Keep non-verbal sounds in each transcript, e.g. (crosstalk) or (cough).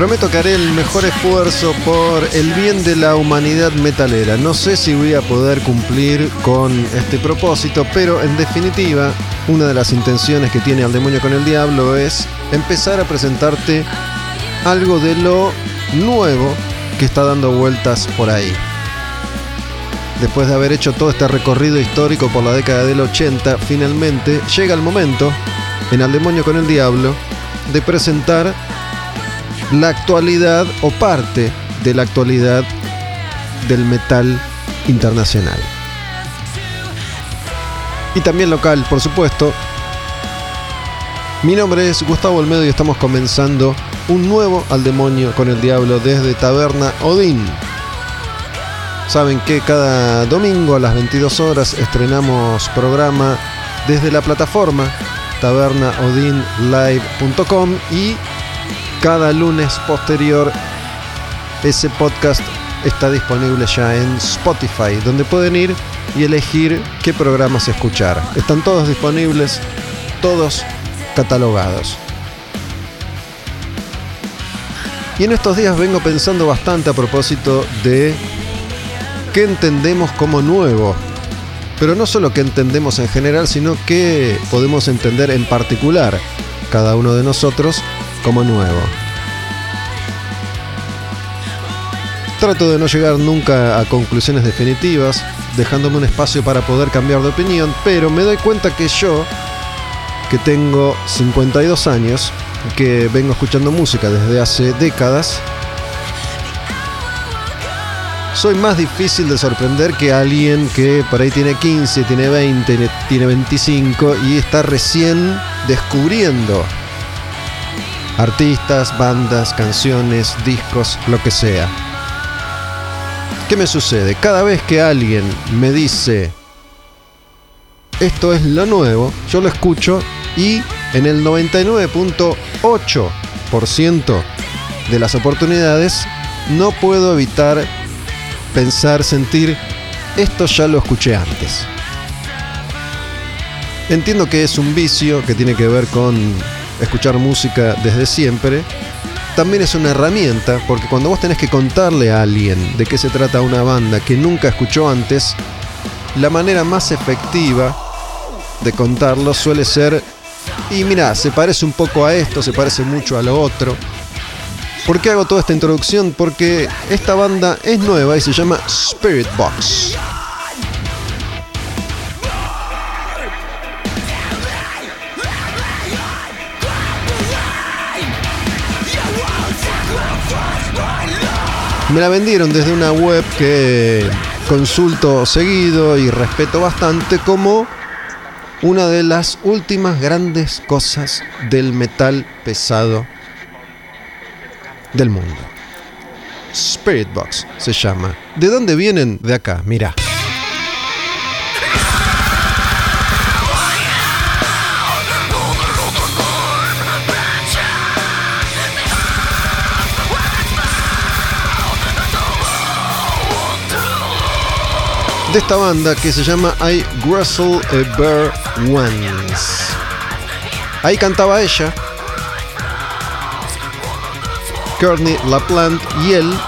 Prometo que haré el mejor esfuerzo por el bien de la humanidad metalera. No sé si voy a poder cumplir con este propósito, pero en definitiva, una de las intenciones que tiene Al Demonio con el Diablo es empezar a presentarte algo de lo nuevo que está dando vueltas por ahí. Después de haber hecho todo este recorrido histórico por la década del 80, finalmente llega el momento, en Al Demonio con el Diablo, de presentar la actualidad o parte de la actualidad del metal internacional. Y también local, por supuesto. Mi nombre es Gustavo Olmedo y estamos comenzando un nuevo Al Demonio con el Diablo desde Taberna Odín. Saben que cada domingo a las 22 horas estrenamos programa desde la plataforma tabernaodinlive.com y cada lunes posterior ese podcast está disponible ya en Spotify, donde pueden ir y elegir qué programas escuchar. Están todos disponibles, todos catalogados. Y en estos días vengo pensando bastante a propósito de qué entendemos como nuevo. Pero no solo qué entendemos en general, sino qué podemos entender en particular cada uno de nosotros como nuevo. Trato de no llegar nunca a conclusiones definitivas, dejándome un espacio para poder cambiar de opinión, pero me doy cuenta que yo, que tengo 52 años, que vengo escuchando música desde hace décadas, soy más difícil de sorprender que alguien que por ahí tiene 15, tiene 20, tiene 25 y está recién descubriendo artistas, bandas, canciones, discos, lo que sea. ¿Qué me sucede? Cada vez que alguien me dice esto es lo nuevo, yo lo escucho y en el 99.8% de las oportunidades no puedo evitar pensar, sentir, esto ya lo escuché antes. Entiendo que es un vicio que tiene que ver con escuchar música desde siempre. También es una herramienta porque cuando vos tenés que contarle a alguien de qué se trata una banda que nunca escuchó antes, la manera más efectiva de contarlo suele ser, y mira, se parece un poco a esto, se parece mucho a lo otro. ¿Por qué hago toda esta introducción? Porque esta banda es nueva y se llama Spirit Box. Me la vendieron desde una web que consulto seguido y respeto bastante como una de las últimas grandes cosas del metal pesado del mundo. Spirit Box se llama. ¿De dónde vienen? De acá, mira. De esta banda que se llama I Wrestle a Bear Once. Ahí cantaba ella, Courtney LaPlante, y él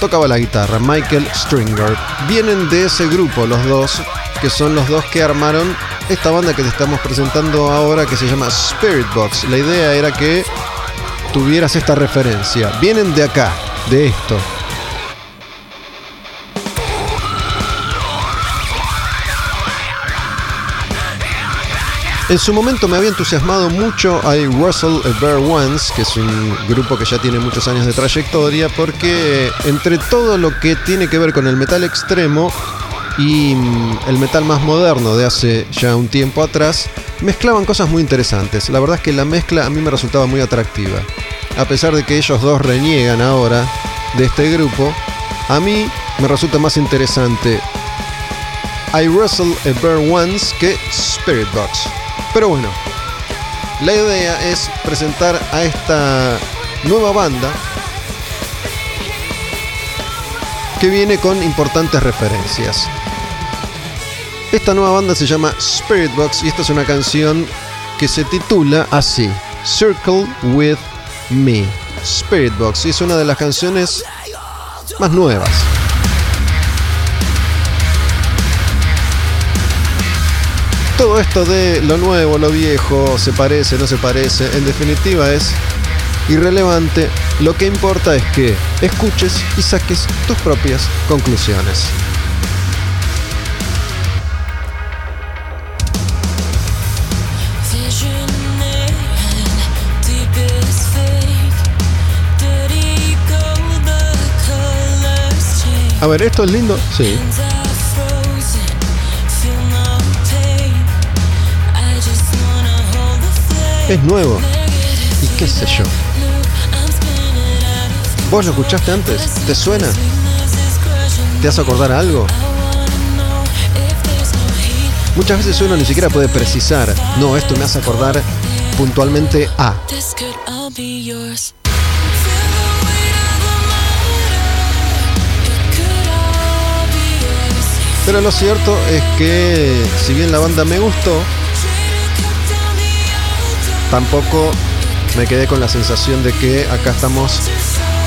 tocaba la guitarra, Michael Stringer. Vienen de ese grupo los dos, que son los dos que armaron esta banda que te estamos presentando ahora que se llama Spirit Box. La idea era que tuvieras esta referencia. Vienen de acá, de esto. En su momento me había entusiasmado mucho a Russell a Bear Once, que es un grupo que ya tiene muchos años de trayectoria, porque entre todo lo que tiene que ver con el metal extremo y mm, el metal más moderno de hace ya un tiempo atrás, mezclaban cosas muy interesantes. La verdad es que la mezcla a mí me resultaba muy atractiva. A pesar de que ellos dos reniegan ahora de este grupo, a mí me resulta más interesante I Wrestle a Bear Once que Spirit Box. Pero bueno, la idea es presentar a esta nueva banda que viene con importantes referencias. Esta nueva banda se llama Spirit Box y esta es una canción que se titula así, Circle with Me. Spirit Box y es una de las canciones más nuevas. Todo esto de lo nuevo, lo viejo, se parece, no se parece, en definitiva es irrelevante. Lo que importa es que escuches y saques tus propias conclusiones. A ver, esto es lindo. Sí. Es nuevo. Y qué sé yo. ¿Vos lo escuchaste antes? ¿Te suena? ¿Te hace acordar algo? Muchas veces uno ni siquiera puede precisar, no, esto me hace acordar puntualmente a. Pero lo cierto es que si bien la banda me gustó, tampoco me quedé con la sensación de que acá estamos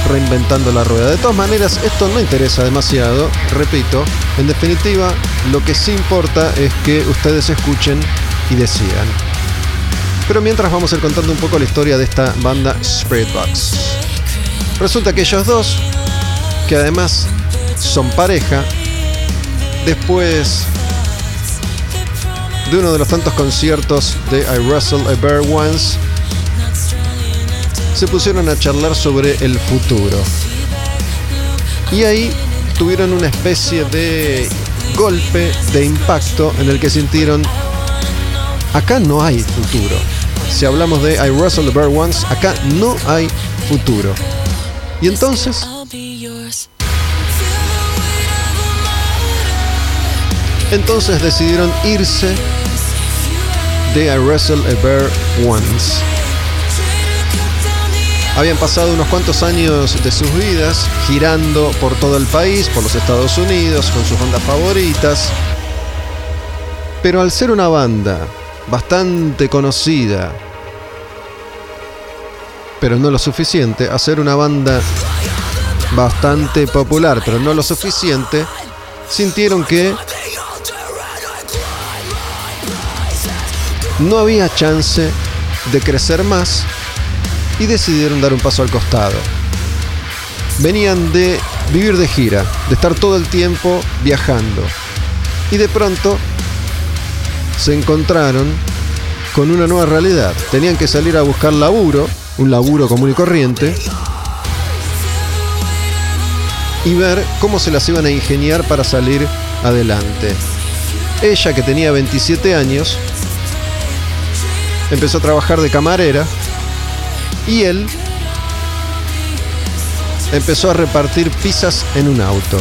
reinventando la rueda. De todas maneras, esto no interesa demasiado, repito, en definitiva, lo que sí importa es que ustedes escuchen y decidan. Pero mientras vamos a ir contando un poco la historia de esta banda Box. Resulta que ellos dos, que además son pareja, después de uno de los tantos conciertos de I Wrestle a Bear Once, se pusieron a charlar sobre el futuro. Y ahí tuvieron una especie de golpe, de impacto en el que sintieron, acá no hay futuro. Si hablamos de I Wrestle a Bear Once, acá no hay futuro. Y entonces Entonces decidieron irse de I Wrestle a Bear Once. Habían pasado unos cuantos años de sus vidas girando por todo el país, por los Estados Unidos, con sus bandas favoritas. Pero al ser una banda bastante conocida, pero no lo suficiente, a ser una banda bastante popular, pero no lo suficiente, sintieron que no había chance de crecer más y decidieron dar un paso al costado. Venían de vivir de gira, de estar todo el tiempo viajando. Y de pronto se encontraron con una nueva realidad. Tenían que salir a buscar laburo, un laburo común y corriente, y ver cómo se las iban a ingeniar para salir adelante. Ella, que tenía 27 años, empezó a trabajar de camarera y él empezó a repartir pizzas en un auto.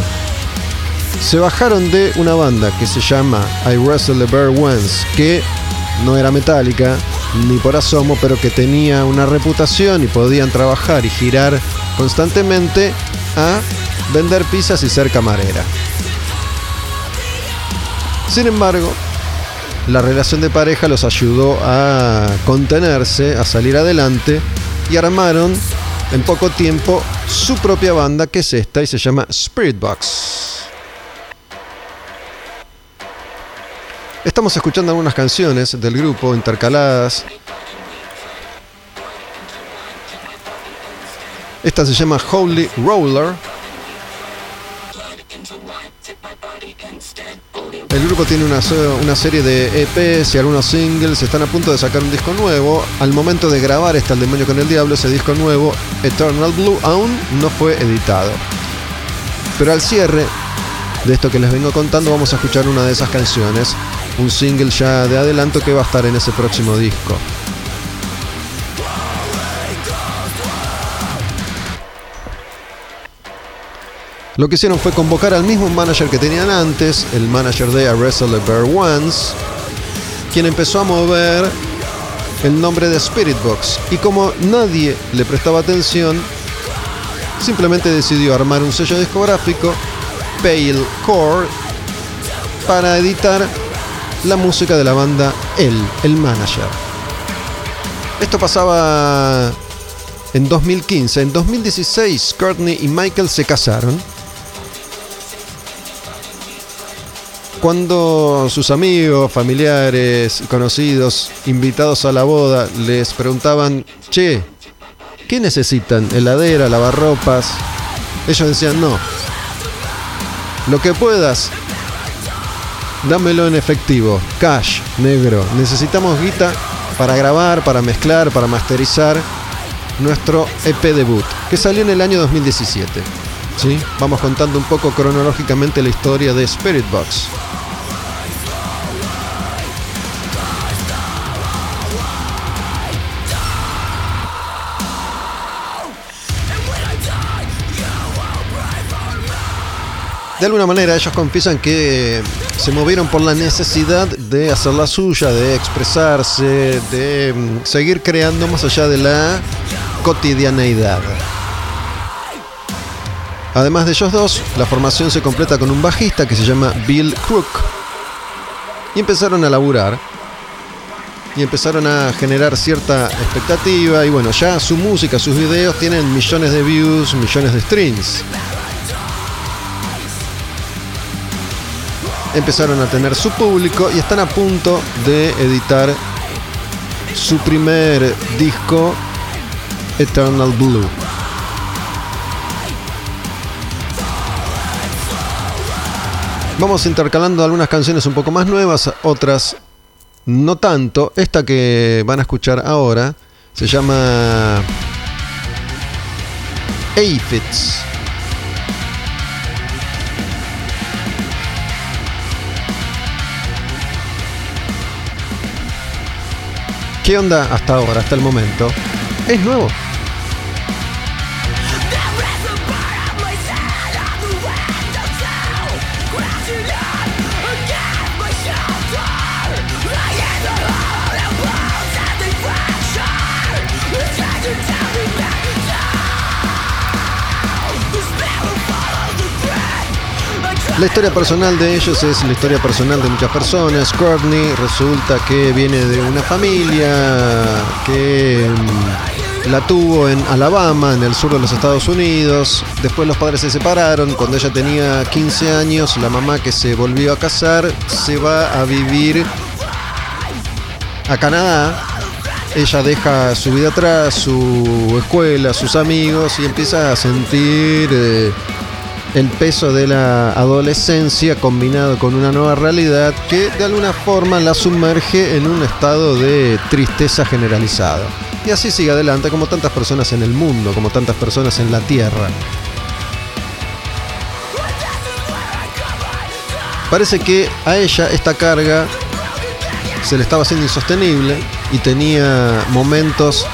Se bajaron de una banda que se llama I Wrestle the Bear Once, que no era metálica ni por asomo, pero que tenía una reputación y podían trabajar y girar constantemente a vender pizzas y ser camarera. Sin embargo, la relación de pareja los ayudó a contenerse, a salir adelante y armaron en poco tiempo su propia banda que es esta y se llama Spirit Box. Estamos escuchando algunas canciones del grupo intercaladas. Esta se llama Holy Roller. El grupo tiene una, una, serie de EPs y algunos singles. Están a punto de sacar un disco nuevo. Al momento de grabar está El Demonio con el Diablo, ese disco nuevo, Eternal Blue, aún no fue editado. Pero al cierre de esto que les vengo contando, vamos a escuchar una de esas canciones. Un single ya de adelanto que va a estar en ese próximo disco. Lo que hicieron fue convocar al mismo manager que tenían antes, el manager de A Wrestle Bear Once, quien empezó a mover el nombre de Spirit Box. Y como nadie le prestaba atención, simplemente decidió armar un sello discográfico, Pale Core, para editar la música de la banda él, el manager. Esto pasaba en 2015. En 2016, Courtney y Michael se casaron Cuando sus amigos, familiares, conocidos, invitados a la boda, les preguntaban, che, ¿qué necesitan? ¿Heladera, lavarropas? Ellos decían, no. Lo que puedas, dámelo en efectivo, cash, negro. Necesitamos guita para grabar, para mezclar, para masterizar nuestro EP debut, que salió en el año 2017. ¿Sí? Vamos contando un poco cronológicamente la historia de Spirit Box. De alguna manera ellos confiesan que se movieron por la necesidad de hacer la suya, de expresarse, de mm, seguir creando más allá de la cotidianeidad. Además de ellos dos, la formación se completa con un bajista que se llama Bill Crook. Y empezaron a laburar. Y empezaron a generar cierta expectativa. Y bueno, ya su música, sus videos tienen millones de views, millones de streams. Empezaron a tener su público y están a punto de editar su primer disco, Eternal Blue. Vamos intercalando algunas canciones un poco más nuevas, otras no tanto. Esta que van a escuchar ahora se llama Aphids. ¿Qué onda hasta ahora, hasta el momento? Es nuevo. La historia personal de ellos es la historia personal de muchas personas. Courtney resulta que viene de una familia que mm, la tuvo en Alabama, en el sur de los Estados Unidos. Después los padres se separaron. Cuando ella tenía 15 años, la mamá que se volvió a casar se va a vivir a Canadá. Ella deja su vida atrás, su escuela, sus amigos y empieza a sentir... Eh, el peso de la adolescencia combinado con una nueva realidad que de alguna forma la sumerge en un estado de tristeza generalizada. Y así sigue adelante como tantas personas en el mundo, como tantas personas en la Tierra. Parece que a ella esta carga se le estaba haciendo insostenible y tenía momentos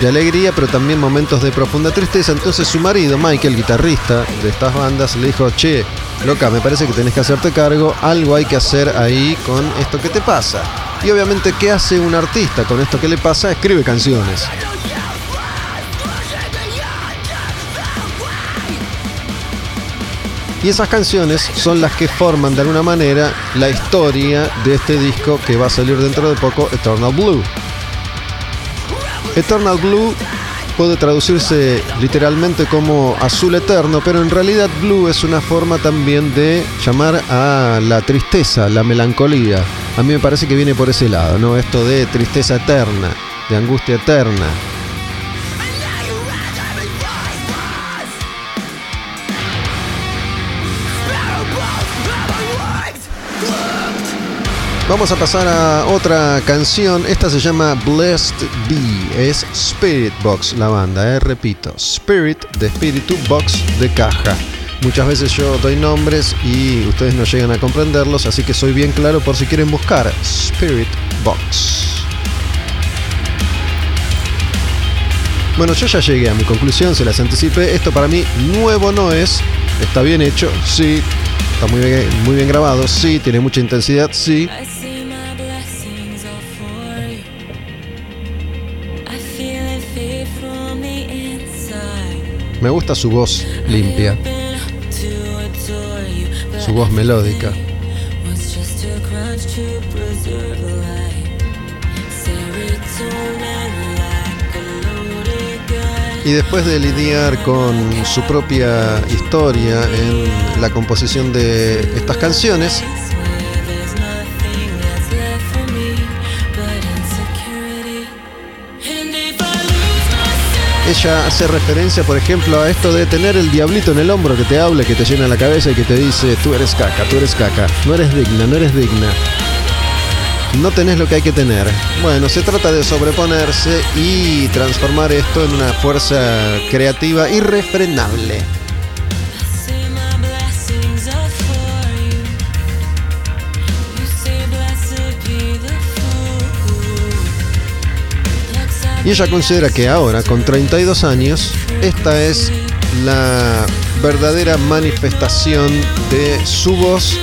de alegría, pero también momentos de profunda tristeza. Entonces su marido, Michael, guitarrista de estas bandas, le dijo, che, loca, me parece que tenés que hacerte cargo, algo hay que hacer ahí con esto que te pasa. Y obviamente, ¿qué hace un artista con esto que le pasa? Escribe canciones. Y esas canciones son las que forman de alguna manera la historia de este disco que va a salir dentro de poco, Eternal Blue. Eternal Blue puede traducirse literalmente como azul eterno, pero en realidad blue es una forma también de llamar a la tristeza, la melancolía. A mí me parece que viene por ese lado, ¿no? Esto de tristeza eterna, de angustia eterna. Vamos a pasar a otra canción. Esta se llama Blessed Be. Es Spirit Box la banda, eh. repito. Spirit de espíritu, box de caja. Muchas veces yo doy nombres y ustedes no llegan a comprenderlos, así que soy bien claro por si quieren buscar Spirit Box. Bueno, yo ya llegué a mi conclusión, se las anticipé. Esto para mí nuevo no es. Está bien hecho, sí. Está muy bien, muy bien grabado, sí. Tiene mucha intensidad, sí. Me gusta su voz limpia, su voz melódica. Y después de lidiar con su propia historia en la composición de estas canciones, ella hace referencia, por ejemplo, a esto de tener el diablito en el hombro que te habla, que te llena la cabeza y que te dice, tú eres caca, tú eres caca, no eres digna, no eres digna. No tenés lo que hay que tener. Bueno, se trata de sobreponerse y transformar esto en una fuerza creativa irrefrenable. Y ella considera que ahora, con 32 años, esta es la verdadera manifestación de su voz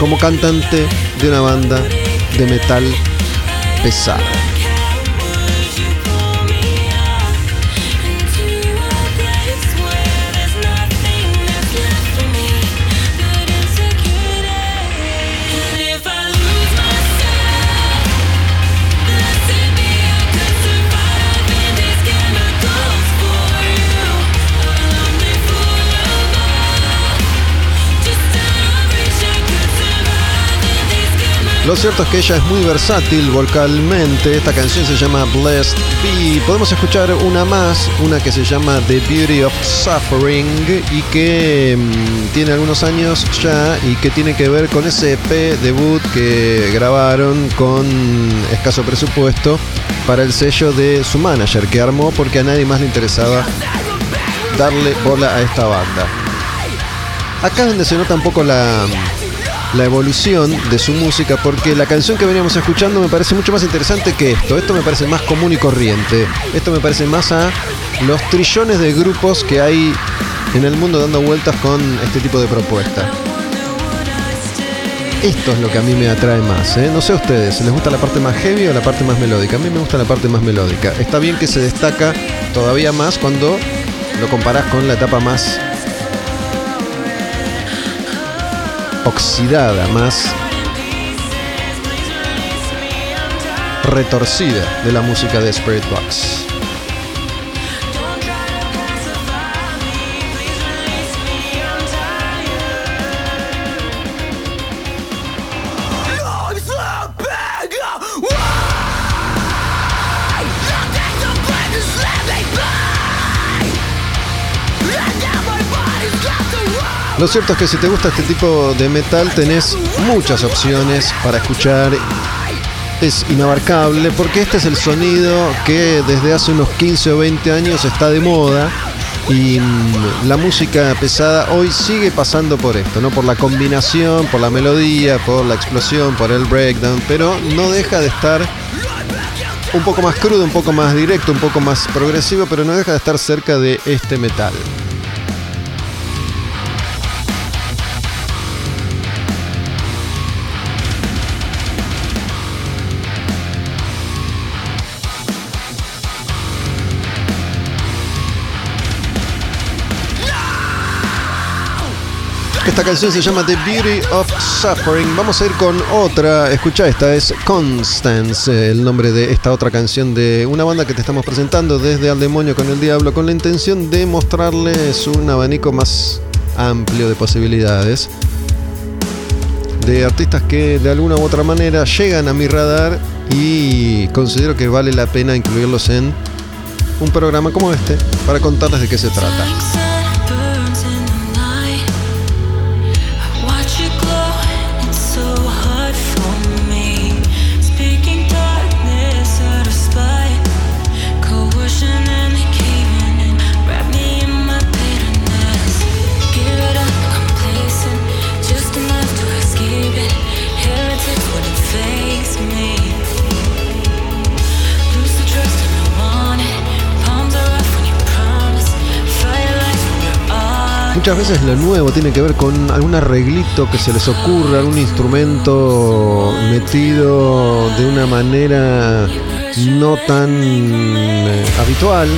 como cantante de una banda de metal pesada. Lo cierto es que ella es muy versátil vocalmente. Esta canción se llama Blessed Be. Podemos escuchar una más, una que se llama The Beauty of Suffering y que mm, tiene algunos años ya y que tiene que ver con ese EP debut que grabaron con escaso presupuesto para el sello de su manager que armó porque a nadie más le interesaba darle bola a esta banda. Acá es donde se nota un poco la la evolución de su música porque la canción que veníamos escuchando me parece mucho más interesante que esto. Esto me parece más común y corriente. Esto me parece más a los trillones de grupos que hay en el mundo dando vueltas con este tipo de propuesta. Esto es lo que a mí me atrae más. ¿eh? No sé a ustedes, ¿les gusta la parte más heavy o la parte más melódica? A mí me gusta la parte más melódica. Está bien que se destaca todavía más cuando lo comparás con la etapa más oxidada, más retorcida de la música de Spirit Box. Lo cierto es que si te gusta este tipo de metal tenés muchas opciones para escuchar. Es inabarcable porque este es el sonido que desde hace unos 15 o 20 años está de moda y mm, la música pesada hoy sigue pasando por esto, ¿no? Por la combinación, por la melodía, por la explosión, por el breakdown, pero no deja de estar un poco más crudo, un poco más directo, un poco más progresivo, pero no deja de estar cerca de este metal. Esta canción se llama The Beauty of Suffering. Vamos a ir con otra. Escucha, esta es Constance, el nombre de esta otra canción de una banda que te estamos presentando desde Al Demonio con el Diablo, con la intención de mostrarles un abanico más amplio de posibilidades de artistas que de alguna u otra manera llegan a mi radar y considero que vale la pena incluirlos en un programa como este para contarles de qué se trata. Muchas veces lo nuevo tiene que ver con algún arreglito que se les ocurra, algún instrumento metido de una manera no tan eh, habitual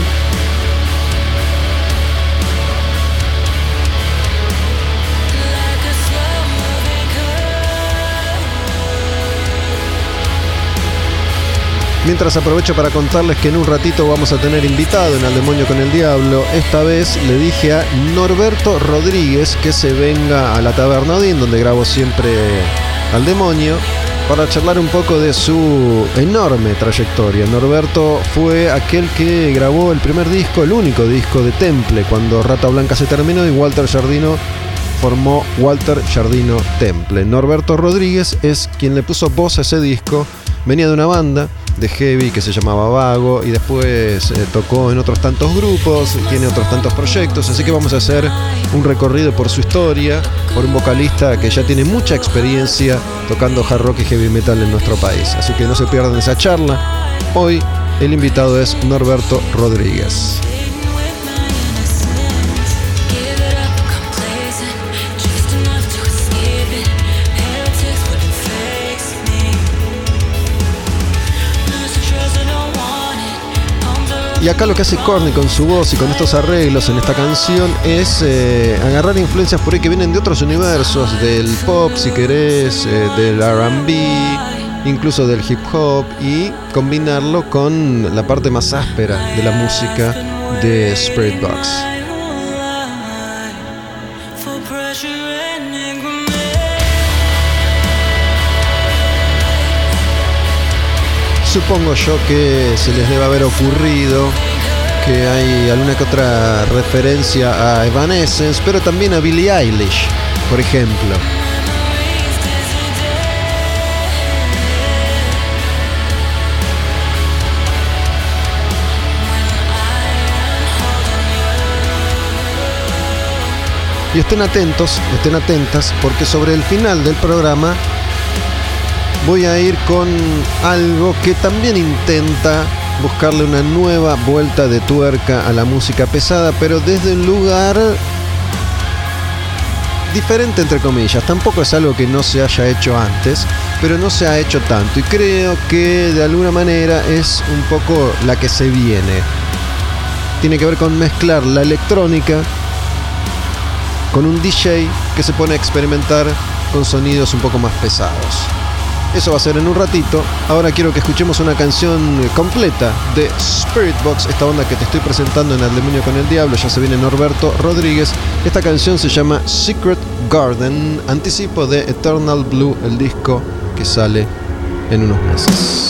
Mientras aprovecho para contarles que en un ratito vamos a tener invitado en Al Demonio con el Diablo. Esta vez le dije a Norberto Rodríguez que se venga a la Taberna Odín, donde grabo siempre Al Demonio, para charlar un poco de su enorme trayectoria. Norberto fue aquel que grabó el primer disco, el único disco de Temple, cuando Rata Blanca se terminó y Walter Jardino formó Walter Jardino Temple. Norberto Rodríguez es quien le puso voz a ese disco. Venía de una banda de heavy que se llamaba Vago y después eh, tocó en otros tantos grupos, tiene otros tantos proyectos, así que vamos a hacer un recorrido por su historia, por un vocalista que ya tiene mucha experiencia tocando hard rock y heavy metal en nuestro país. Así que no se pierdan esa charla. Hoy el invitado es Norberto Rodríguez. Y acá lo que hace Corny con su voz y con estos arreglos en esta canción es eh, agarrar influencias por ahí que vienen de otros universos, del pop si querés, eh, del RB, incluso del hip hop, y combinarlo con la parte más áspera de la música de Spirit Supongo yo que se les debe haber ocurrido que hay alguna que otra referencia a Evanescence, pero también a Billie Eilish, por ejemplo. Y estén atentos, estén atentas, porque sobre el final del programa voy a ir con algo que también intenta buscarle una nueva vuelta de tuerca a la música pesada, pero desde un lugar diferente entre comillas. Tampoco es algo que no se haya hecho antes, pero no se ha hecho tanto y creo que de alguna manera es un poco la que se viene. Tiene que ver con mezclar la electrónica con un DJ que se pone a experimentar con sonidos un poco más pesados. Eso va a ser en un ratito. Ahora quiero que escuchemos una canción completa de Spirit Box, esta onda que te estoy presentando en El Demonio con el Diablo. Ya se viene Norberto Rodríguez. Esta canción se llama Secret Garden, anticipo de Eternal Blue, el disco que sale en unos meses.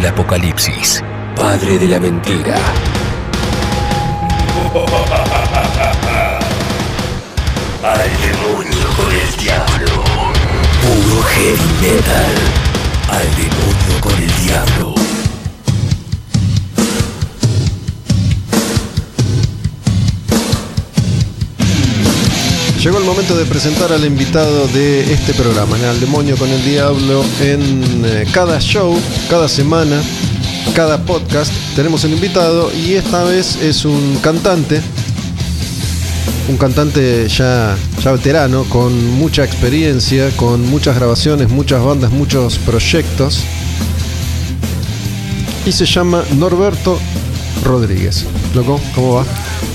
Del apocalipsis, padre de la mentira. Al demonio con el diablo. Puro heavy metal. Al demonio con el diablo. Llegó el momento de presentar al invitado de este programa, en Al Demonio con el Diablo, en eh, cada show, cada semana, cada podcast. Tenemos un invitado y esta vez es un cantante, un cantante ya, ya veterano, con mucha experiencia, con muchas grabaciones, muchas bandas, muchos proyectos. Y se llama Norberto Rodríguez. Loco, ¿cómo va?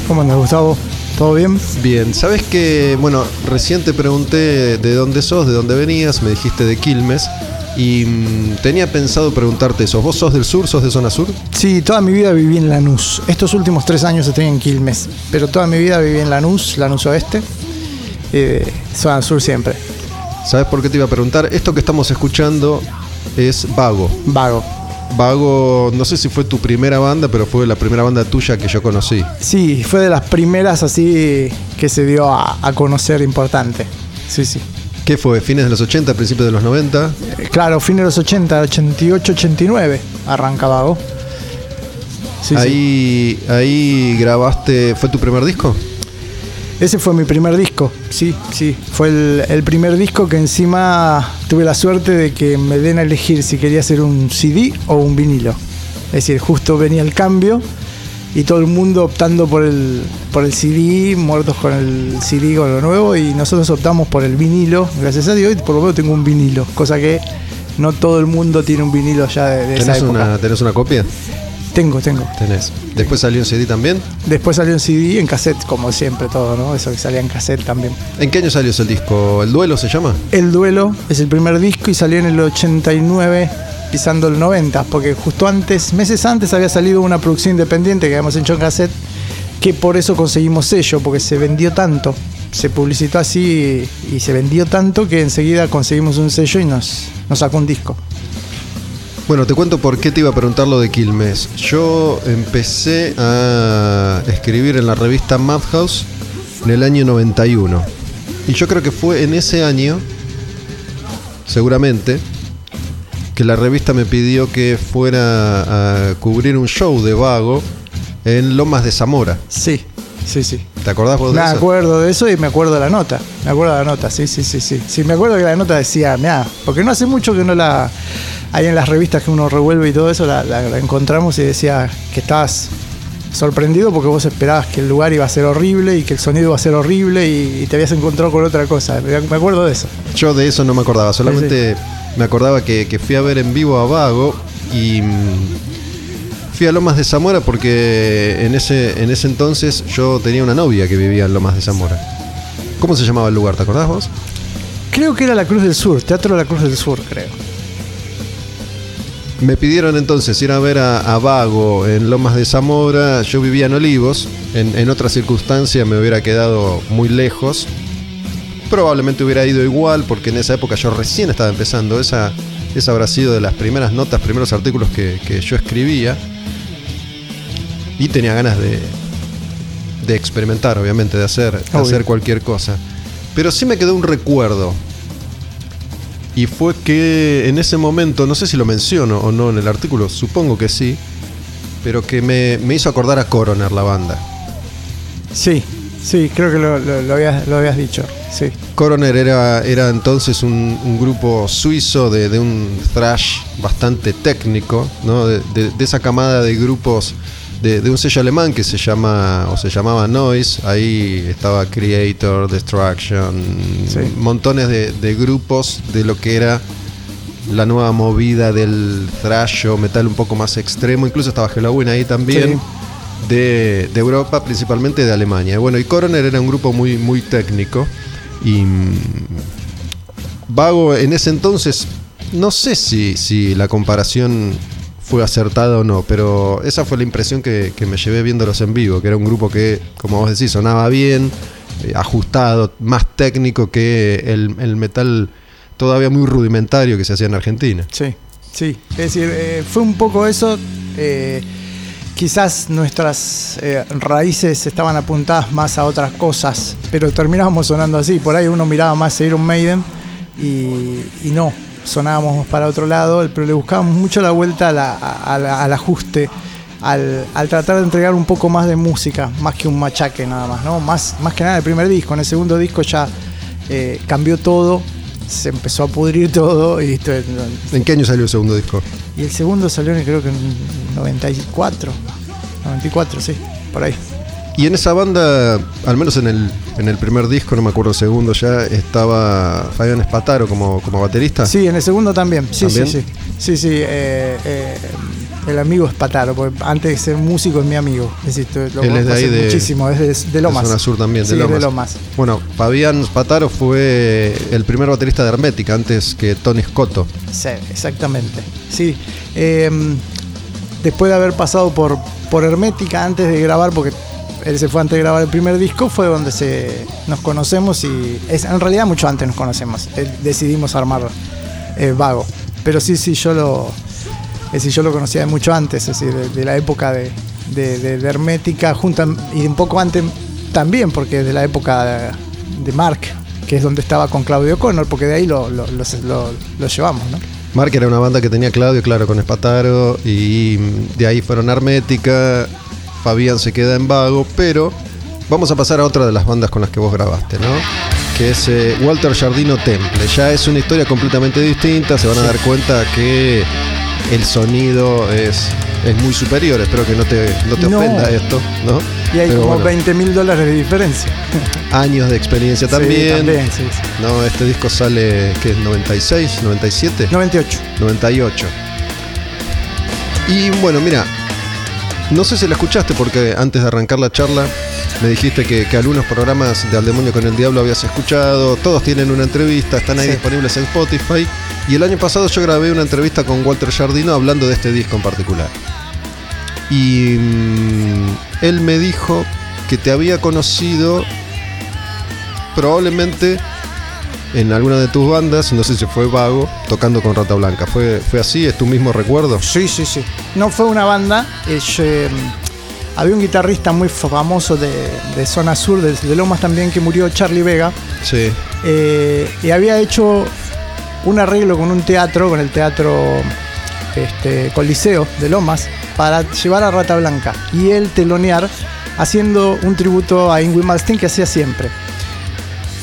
¿Cómo andas, Gustavo? ¿Todo bien? Bien, sabes que, bueno, recién te pregunté de dónde sos, de dónde venías, me dijiste de Quilmes y mm, tenía pensado preguntarte eso. ¿Vos sos del sur, sos de zona sur? Sí, toda mi vida viví en Lanús. Estos últimos tres años estoy en Quilmes, pero toda mi vida viví en Lanús, Lanús Oeste, eh, zona sur siempre. ¿Sabes por qué te iba a preguntar? Esto que estamos escuchando es Vago. Vago. Vago, no sé si fue tu primera banda, pero fue la primera banda tuya que yo conocí. Sí, fue de las primeras así que se dio a, a conocer importante. Sí, sí. ¿Qué fue? ¿Fines de los 80, principios de los 90? Eh, Claro, fines de los 80, 88, 89 arranca Vago. Sí, sí. ahí, ahí grabaste, ¿fue tu primer disco? Ese fue mi primer disco, sí, sí. Fue el, el primer disco que encima tuve la suerte de que me den a elegir si quería hacer un CD o un vinilo. Es decir, justo venía el cambio y todo el mundo optando por el, por el CD, muertos con el CD con lo nuevo y nosotros optamos por el vinilo. Gracias a Dios, por lo menos tengo un vinilo, cosa que no todo el mundo tiene un vinilo ya de, de esa ¿Tenés época. una, ¿Tenés una copia? Tengo, tengo. Tenés. Después salió un CD también. Después salió en CD, en cassette, como siempre todo, ¿no? Eso que salía en cassette también. ¿En qué año salió ese disco? ¿El Duelo se llama? El Duelo es el primer disco y salió en el 89, pisando el 90, porque justo antes, meses antes, había salido una producción independiente que habíamos hecho en cassette, que por eso conseguimos sello, porque se vendió tanto, se publicitó así y, y se vendió tanto que enseguida conseguimos un sello y nos, nos sacó un disco. Bueno, te cuento por qué te iba a preguntar lo de Quilmes. Yo empecé a escribir en la revista Madhouse en el año 91. Y yo creo que fue en ese año, seguramente, que la revista me pidió que fuera a cubrir un show de vago en Lomas de Zamora. Sí, sí, sí. ¿Te acordás vos de Me eso? acuerdo de eso y me acuerdo de la nota. Me acuerdo de la nota, sí, sí, sí, sí. Sí, me acuerdo que la nota decía, mira, porque no hace mucho que no la. Ahí en las revistas que uno revuelve y todo eso, la, la- la encontramos y decía que estabas sorprendido porque vos esperabas que el lugar iba a ser horrible y que el sonido iba a ser horrible y, y te habías encontrado con otra cosa. Me, me acuerdo de eso. Yo de eso no me acordaba, solamente me acordaba que, que fui a ver en vivo a Vago y mm, fui a Lomas de Zamora porque en ese, en ese entonces yo tenía una novia que vivía en Lomas de Zamora. ¿Cómo se llamaba el lugar? ¿Te acordás vos? Creo que era la Cruz del Sur, Teatro de la Cruz del Sur, creo. Me pidieron entonces ir a ver a, a Vago en Lomas de Zamora. Yo vivía en Olivos. En, en otra circunstancia me hubiera quedado muy lejos. Probablemente hubiera ido igual porque en esa época yo recién estaba empezando. Esa, esa habrá sido de las primeras notas, primeros artículos que, que yo escribía. Y tenía ganas de, de experimentar, obviamente, de hacer, de hacer cualquier cosa. Pero sí me quedó un recuerdo. Y fue que en ese momento, no sé si lo menciono o no en el artículo, supongo que sí, pero que me, me hizo acordar a Coroner, la banda. Sí, sí, creo que lo, lo- lo habías, lo habías dicho. Sí. Coroner era, era entonces un, un grupo suizo de, de un thrash bastante técnico, ¿no? de, de- de esa camada de grupos de, de un sello alemán que se llama o se llamaba Noise. Ahí estaba Creator, Destruction, Sí. montones de, de grupos de lo que era la nueva movida del thrash o metal un poco más extremo. Incluso estaba Halloween ahí también. De, de Europa, principalmente de Alemania. Bueno, y Coroner era un grupo muy, muy técnico. Y mm, Vago en ese entonces, no sé si, si la comparación fue acertada o no, pero esa fue la impresión que, que me llevé viéndolos en vivo, que era un grupo que, como vos decís, sonaba bien, eh, ajustado, más técnico que el, el metal todavía muy rudimentario que se hacía en Argentina. Sí, sí. Es decir, eh, fue un poco eso. eh, quizás nuestras eh, raíces estaban apuntadas más a otras cosas, pero terminábamos sonando así. Por ahí uno miraba más Iron Maiden y, no, sonábamos para otro lado, pero le buscábamos mucho la vuelta a a- a al ajuste. Al, tratar de entregar un poco más de música, más que un machaque nada más, ¿no? Más, más que nada el primer disco. En el segundo disco ya eh, cambió todo, se empezó a pudrir todo y esto- ¿En qué año salió el segundo disco? y el segundo salió creo que en 94. 94, sí, por ahí. Y en esa banda, al menos en el, en el primer disco, no me acuerdo el segundo ya, estaba Fabián Espataro como, como baterista. Sí, en el segundo también. Sí, ¿También? sí, sí. Sí, sí. eh, eh, el amigo es Pataro, porque antes de ser músico es mi amigo. Es decir, lo Él es de ahí de- muchísimo, es de, de Lomas. De zona sur también, de Sí, Lomas. de Lomas. Bueno, Fabián Spataro fue el primer baterista de Hermética antes que Tony Scotto. Sí, exactamente. Sí. eh, después de haber pasado por, por Hermética antes de grabar, porque él se fue antes de grabar el primer disco, fue donde se, nos conocemos y es, en realidad mucho antes nos conocemos. Eh, decidimos armar eh, Vago. Pero sí, sí, yo lo, es decir, yo lo conocía de mucho antes, es decir, de, de la época de, de- de- Hermética, junto, y un poco antes también, porque de la época de, Mark, que es donde estaba con Claudio Connor, porque de ahí lo, lo- lo- llevamos, ¿no? Mark era una banda que tenía Claudio, claro, con Espataro, y de ahí fueron Hermética. Fabián se queda en vago, pero vamos a pasar a otra de las bandas con las que vos grabaste, ¿no? Que es eh, Walter Jardino Temple. Ya es una historia completamente distinta, se van a dar cuenta que el sonido es, es muy superior. Espero que no te, no te No. ofenda esto, ¿no? Y hay Pero como bueno, 20 mil dólares de diferencia. (laughs) años de experiencia Sí, también. también, sí, sí. No, este disco sale, ¿qué es? ¿96? ¿97? 98. 98. Y bueno, mira, no sé si la escuchaste porque antes de arrancar la charla me dijiste que, que algunos programas de Al Demonio con el Diablo habías escuchado, todos tienen una entrevista, están ahí Sí. disponibles en Spotify. Y el año pasado yo grabé una entrevista con Walter Jardino hablando de este disco en particular. Y mm, él me dijo que te había conocido probablemente en alguna de tus bandas, no sé si fue Vago, tocando con Rata Blanca. ¿Fue, fue así? ¿Es tu mismo recuerdo? Sí, sí, sí. No fue una banda. es, eh, había un guitarrista muy famoso de, de zona sur, de, de Lomas también, que murió, Charlie Vega. Sí. eh, y había hecho un arreglo con un teatro, con el teatro este, Coliseo de Lomas, para llevar a Rata Blanca. Y él telonear haciendo un tributo a Ingrid Malmsteen que hacía siempre.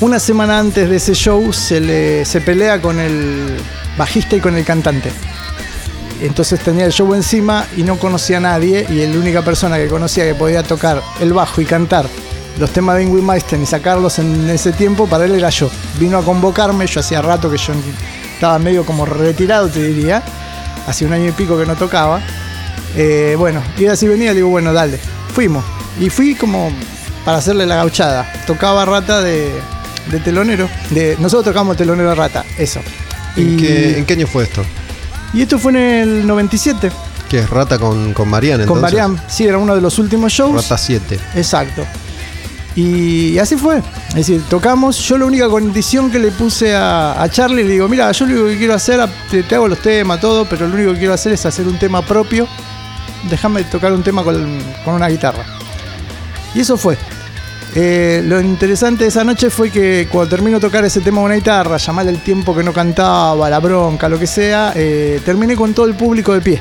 Una semana antes de ese show se, le, se pelea con el bajista y con el cantante. Entonces tenía el show encima y no conocía a nadie y la única persona que conocía que podía tocar el bajo y cantar los temas de Ingrid Malmsteen y sacarlos en ese tiempo para él era yo. Vino a convocarme, yo hacía rato que yo estaba medio como retirado, te diría. Hacía un año y pico que no tocaba. Eh, bueno, y así venía, le digo, bueno, dale. Fuimos. Y fui como para hacerle la gauchada. Tocaba rata de, de telonero. De, nosotros tocamos telonero de rata, eso. ¿En, Y- qué, en qué año fue esto? y esto fue en el 97, ¿Qué es Rata con, con Mariana con entonces? Mariam. Sí, era uno de los últimos shows. Rata 7. Exacto. Y así fue. Es decir, tocamos. Yo la única condición que le puse a, a Charlie, le digo, mira, yo lo único que quiero hacer, te, te hago los temas, todo, pero lo único que quiero hacer es hacer un tema propio. Déjame tocar un tema con, con una guitarra. Y eso fue. Eh, lo interesante de esa noche fue que cuando termino de tocar ese tema con una guitarra, llamarle el tiempo que no cantaba, la bronca, lo que sea, eh, terminé con todo el público de pie.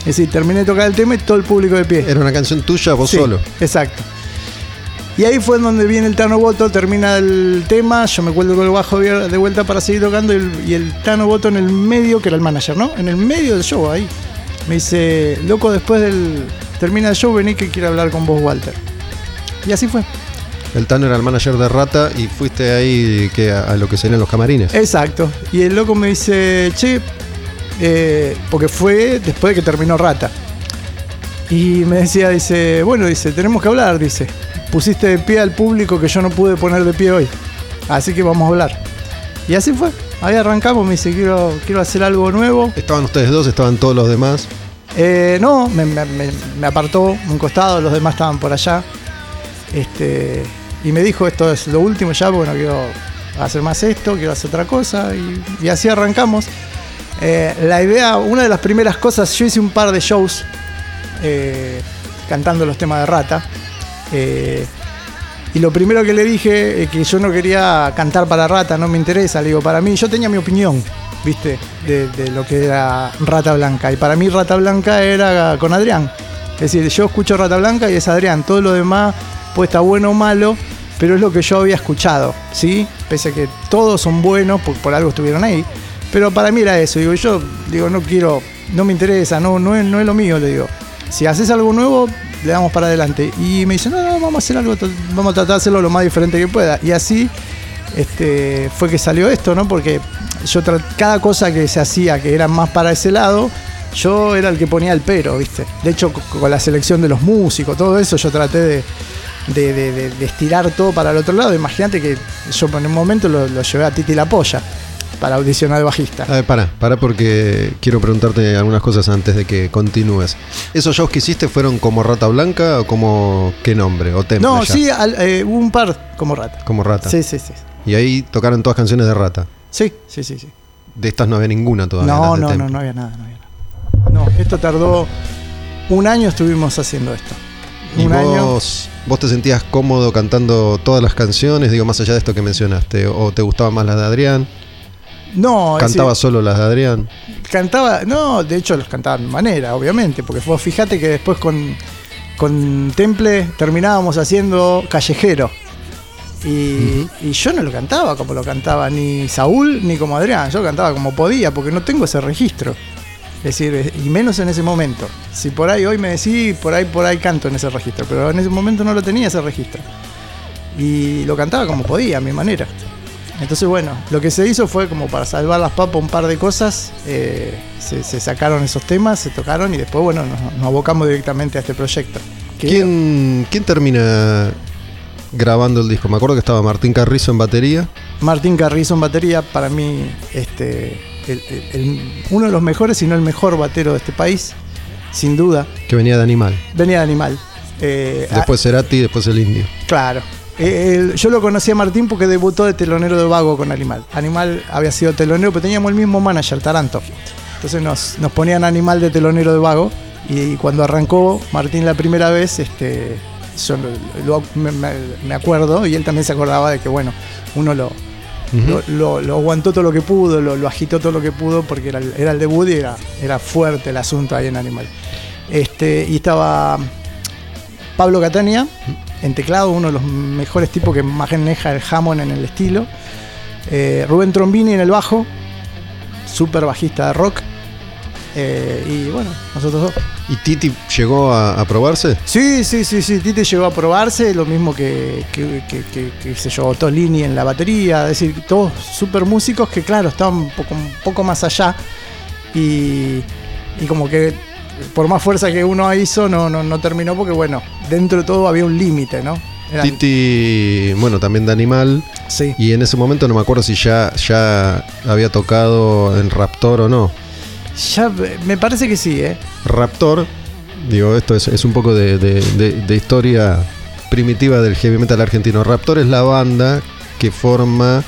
Es decir, terminé de tocar el tema y todo el público de pie. Era una canción tuya, vos Sí, solo. Exacto. Y ahí fue donde viene el Tano Boto, termina el tema, yo me cuelgo con el bajo de vuelta para seguir tocando y el, y el Tano Boto en el medio, que era el manager, ¿no? En el medio del show, ahí. Me dice, loco, después del... Termina el show, vení que quiero hablar con vos, Walter. Y así fue. El Tano era el manager de Rata y fuiste ahí que a, a lo que serían los camarines. Exacto. Y el loco me dice, che, eh, porque fue después de que terminó Rata. Y me decía, dice, bueno, dice, tenemos que hablar, dice. Pusiste de pie al público que yo no pude poner de pie hoy. Así que vamos a hablar. Y así fue. Ahí arrancamos, me dice, quiero, quiero hacer algo nuevo. Estaban ustedes dos, estaban todos los demás. Eh, no, me, me- me- apartó un costado, los demás estaban por allá. Este, Y me dijo, esto es lo último ya, bueno, quiero hacer más esto, quiero hacer otra cosa. Y, y así arrancamos. Eh, la idea, una de las primeras cosas, yo hice un par de shows eh, cantando los temas de Rata. Eh, y lo primero que le dije es que yo no quería cantar para Rata, no me interesa. Le digo, para mí, yo tenía mi opinión, ¿viste? De, lo que era Rata Blanca. Y para mí, Rata Blanca era con Adrián. Es decir, yo escucho Rata Blanca y es Adrián. Todo lo demás puede estar bueno o malo, pero es lo que yo había escuchado, ¿sí? Pese a que todos son buenos, por, por algo estuvieron ahí. Pero para mí era eso. Digo, yo digo, no quiero, no me interesa, no, no, es, no es lo mío, le digo. Si haces algo nuevo, le damos para adelante. Y me dice, no, no, vamos a hacer algo, vamos a tratar de hacerlo lo más diferente que pueda. Y así este, fue que salió esto, ¿no? Porque yo cada cosa que se hacía que era más para ese lado, yo era el que ponía el pero, ¿viste? De hecho, co- con la selección de los músicos, todo eso, yo traté de- de- de estirar todo para el otro lado. Imagínate que yo en un momento lo, lo llevé a Titi La Polla para audicionar de bajista. A ver, para, para porque quiero preguntarte algunas cosas antes de que continúes. ¿Esos shows que hiciste fueron como Rata Blanca o como qué nombre? ¿O No, ya? sí, al- eh, hubo un par como rata. Como Rata. Sí, sí, sí. Y ahí tocaron todas canciones de Rata. Sí, sí, sí, sí. De estas no había ninguna todavía. No, no, no, no había nada, no había nada. No, esto tardó un año estuvimos haciendo esto. ¿Y Un año. vos, vos te sentías cómodo cantando todas las canciones? Digo, más allá de esto que mencionaste. ¿O te gustaba más las de Adrián? No, ¿Cantaba solo las de Adrián? cantaba, no, de hecho los cantaba a mi manera, obviamente, porque vos fíjate que después con, con Temple terminábamos haciendo Callejero. Y, y yo no lo cantaba como lo cantaba ni Saúl ni como Adrián, yo cantaba como podía, porque no tengo ese registro. Es decir, y menos en ese momento. Si por ahí hoy me decís, por ahí, por ahí canto en ese registro, pero en ese momento no lo tenía ese registro. Y lo cantaba como podía, a mi manera. Entonces, bueno, lo que se hizo fue como para salvar las papas un par de cosas. eh, se, se sacaron esos temas, se tocaron y después, bueno, nos, nos abocamos directamente a este proyecto. ¿Quién, ¿Quién termina grabando el disco? Me acuerdo que estaba Martín Carrizo en batería. Martín Carrizo en batería, para mí, este, el- el- el- uno de los mejores, si no el mejor batero de este país, sin duda. que venía de Animal. Venía de Animal. Eh, Después Cerati, después el Indio. claro. Eh, yo lo conocí a Martín porque debutó de telonero de Vago con Animal. Animal había sido telonero, pero teníamos el mismo manager, Taranto. Entonces nos, nos ponían Animal de telonero de Vago. Y cuando arrancó Martín la primera vez, este, yo lo- me, acuerdo, y él también se acordaba de que, bueno, uno lo, lo, lo- lo aguantó todo lo que pudo, lo, agitó todo lo que pudo, porque era el, era el debut y era, era fuerte el asunto ahí en Animal. Este, y estaba Pablo Catania en teclado, uno de los mejores tipos que más maneja el Hammond en el estilo. Eh, Rubén Trombini en el bajo, super bajista de rock. Eh, y bueno, nosotros dos. ¿Y Titi llegó a, a probarse? Sí, sí, sí, sí. Tite llegó a probarse, lo mismo que, que, que, que- que se llevó Tolini en la batería. Es decir, todos super músicos que, claro, estaban un poco, un poco más allá. Y, y como que por más fuerza que uno hizo, no, no, no terminó porque, bueno, dentro de todo había un límite, ¿no? Eran- Titi, bueno, también de Animal. Sí. Y en ese momento no me acuerdo si ya, ya había tocado en Raptor o no. Ya, me parece que sí, ¿eh? Raptor, digo, esto es, es un poco de, de- de- de historia primitiva del heavy metal argentino. Raptor es la banda que forma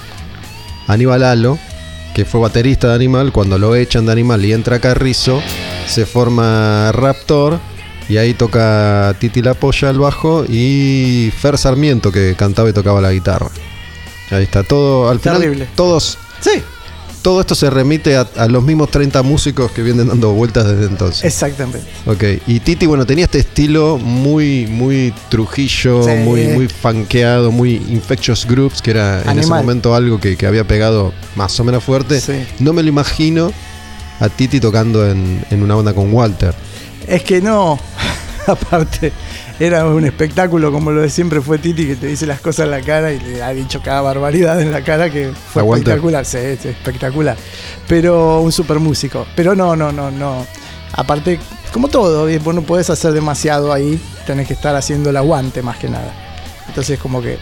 Aníbal Alo, que fue baterista de Animal. Cuando lo echan de Animal y entra Carrizo, se forma Raptor. Y ahí toca Titi La Polla al bajo y Fer Sarmiento que cantaba y tocaba la guitarra. Ahí está todo. Al final, Terrible. todos Sí, todo esto se remite a, a los mismos 30 músicos que vienen dando vueltas desde entonces. exactamente. Ok, y Titi, bueno, tenía este estilo muy, muy Trujillo, Sí. muy, muy funkeado, muy Infectious Groups, que era en ese momento algo que, que había pegado más o menos fuerte. Sí. No me lo imagino a Titi tocando en, en una banda con Walter. Es que no, (laughs) aparte, era un espectáculo como lo de siempre fue Titi que te dice las cosas en la cara y le ha dicho cada barbaridad en la cara que fue espectacular, sí, sí, espectacular. Pero un super músico. Pero no, no, no, no. Aparte, como todo, vos no podés hacer demasiado ahí, tenés que estar haciendo el aguante más que nada. Entonces como que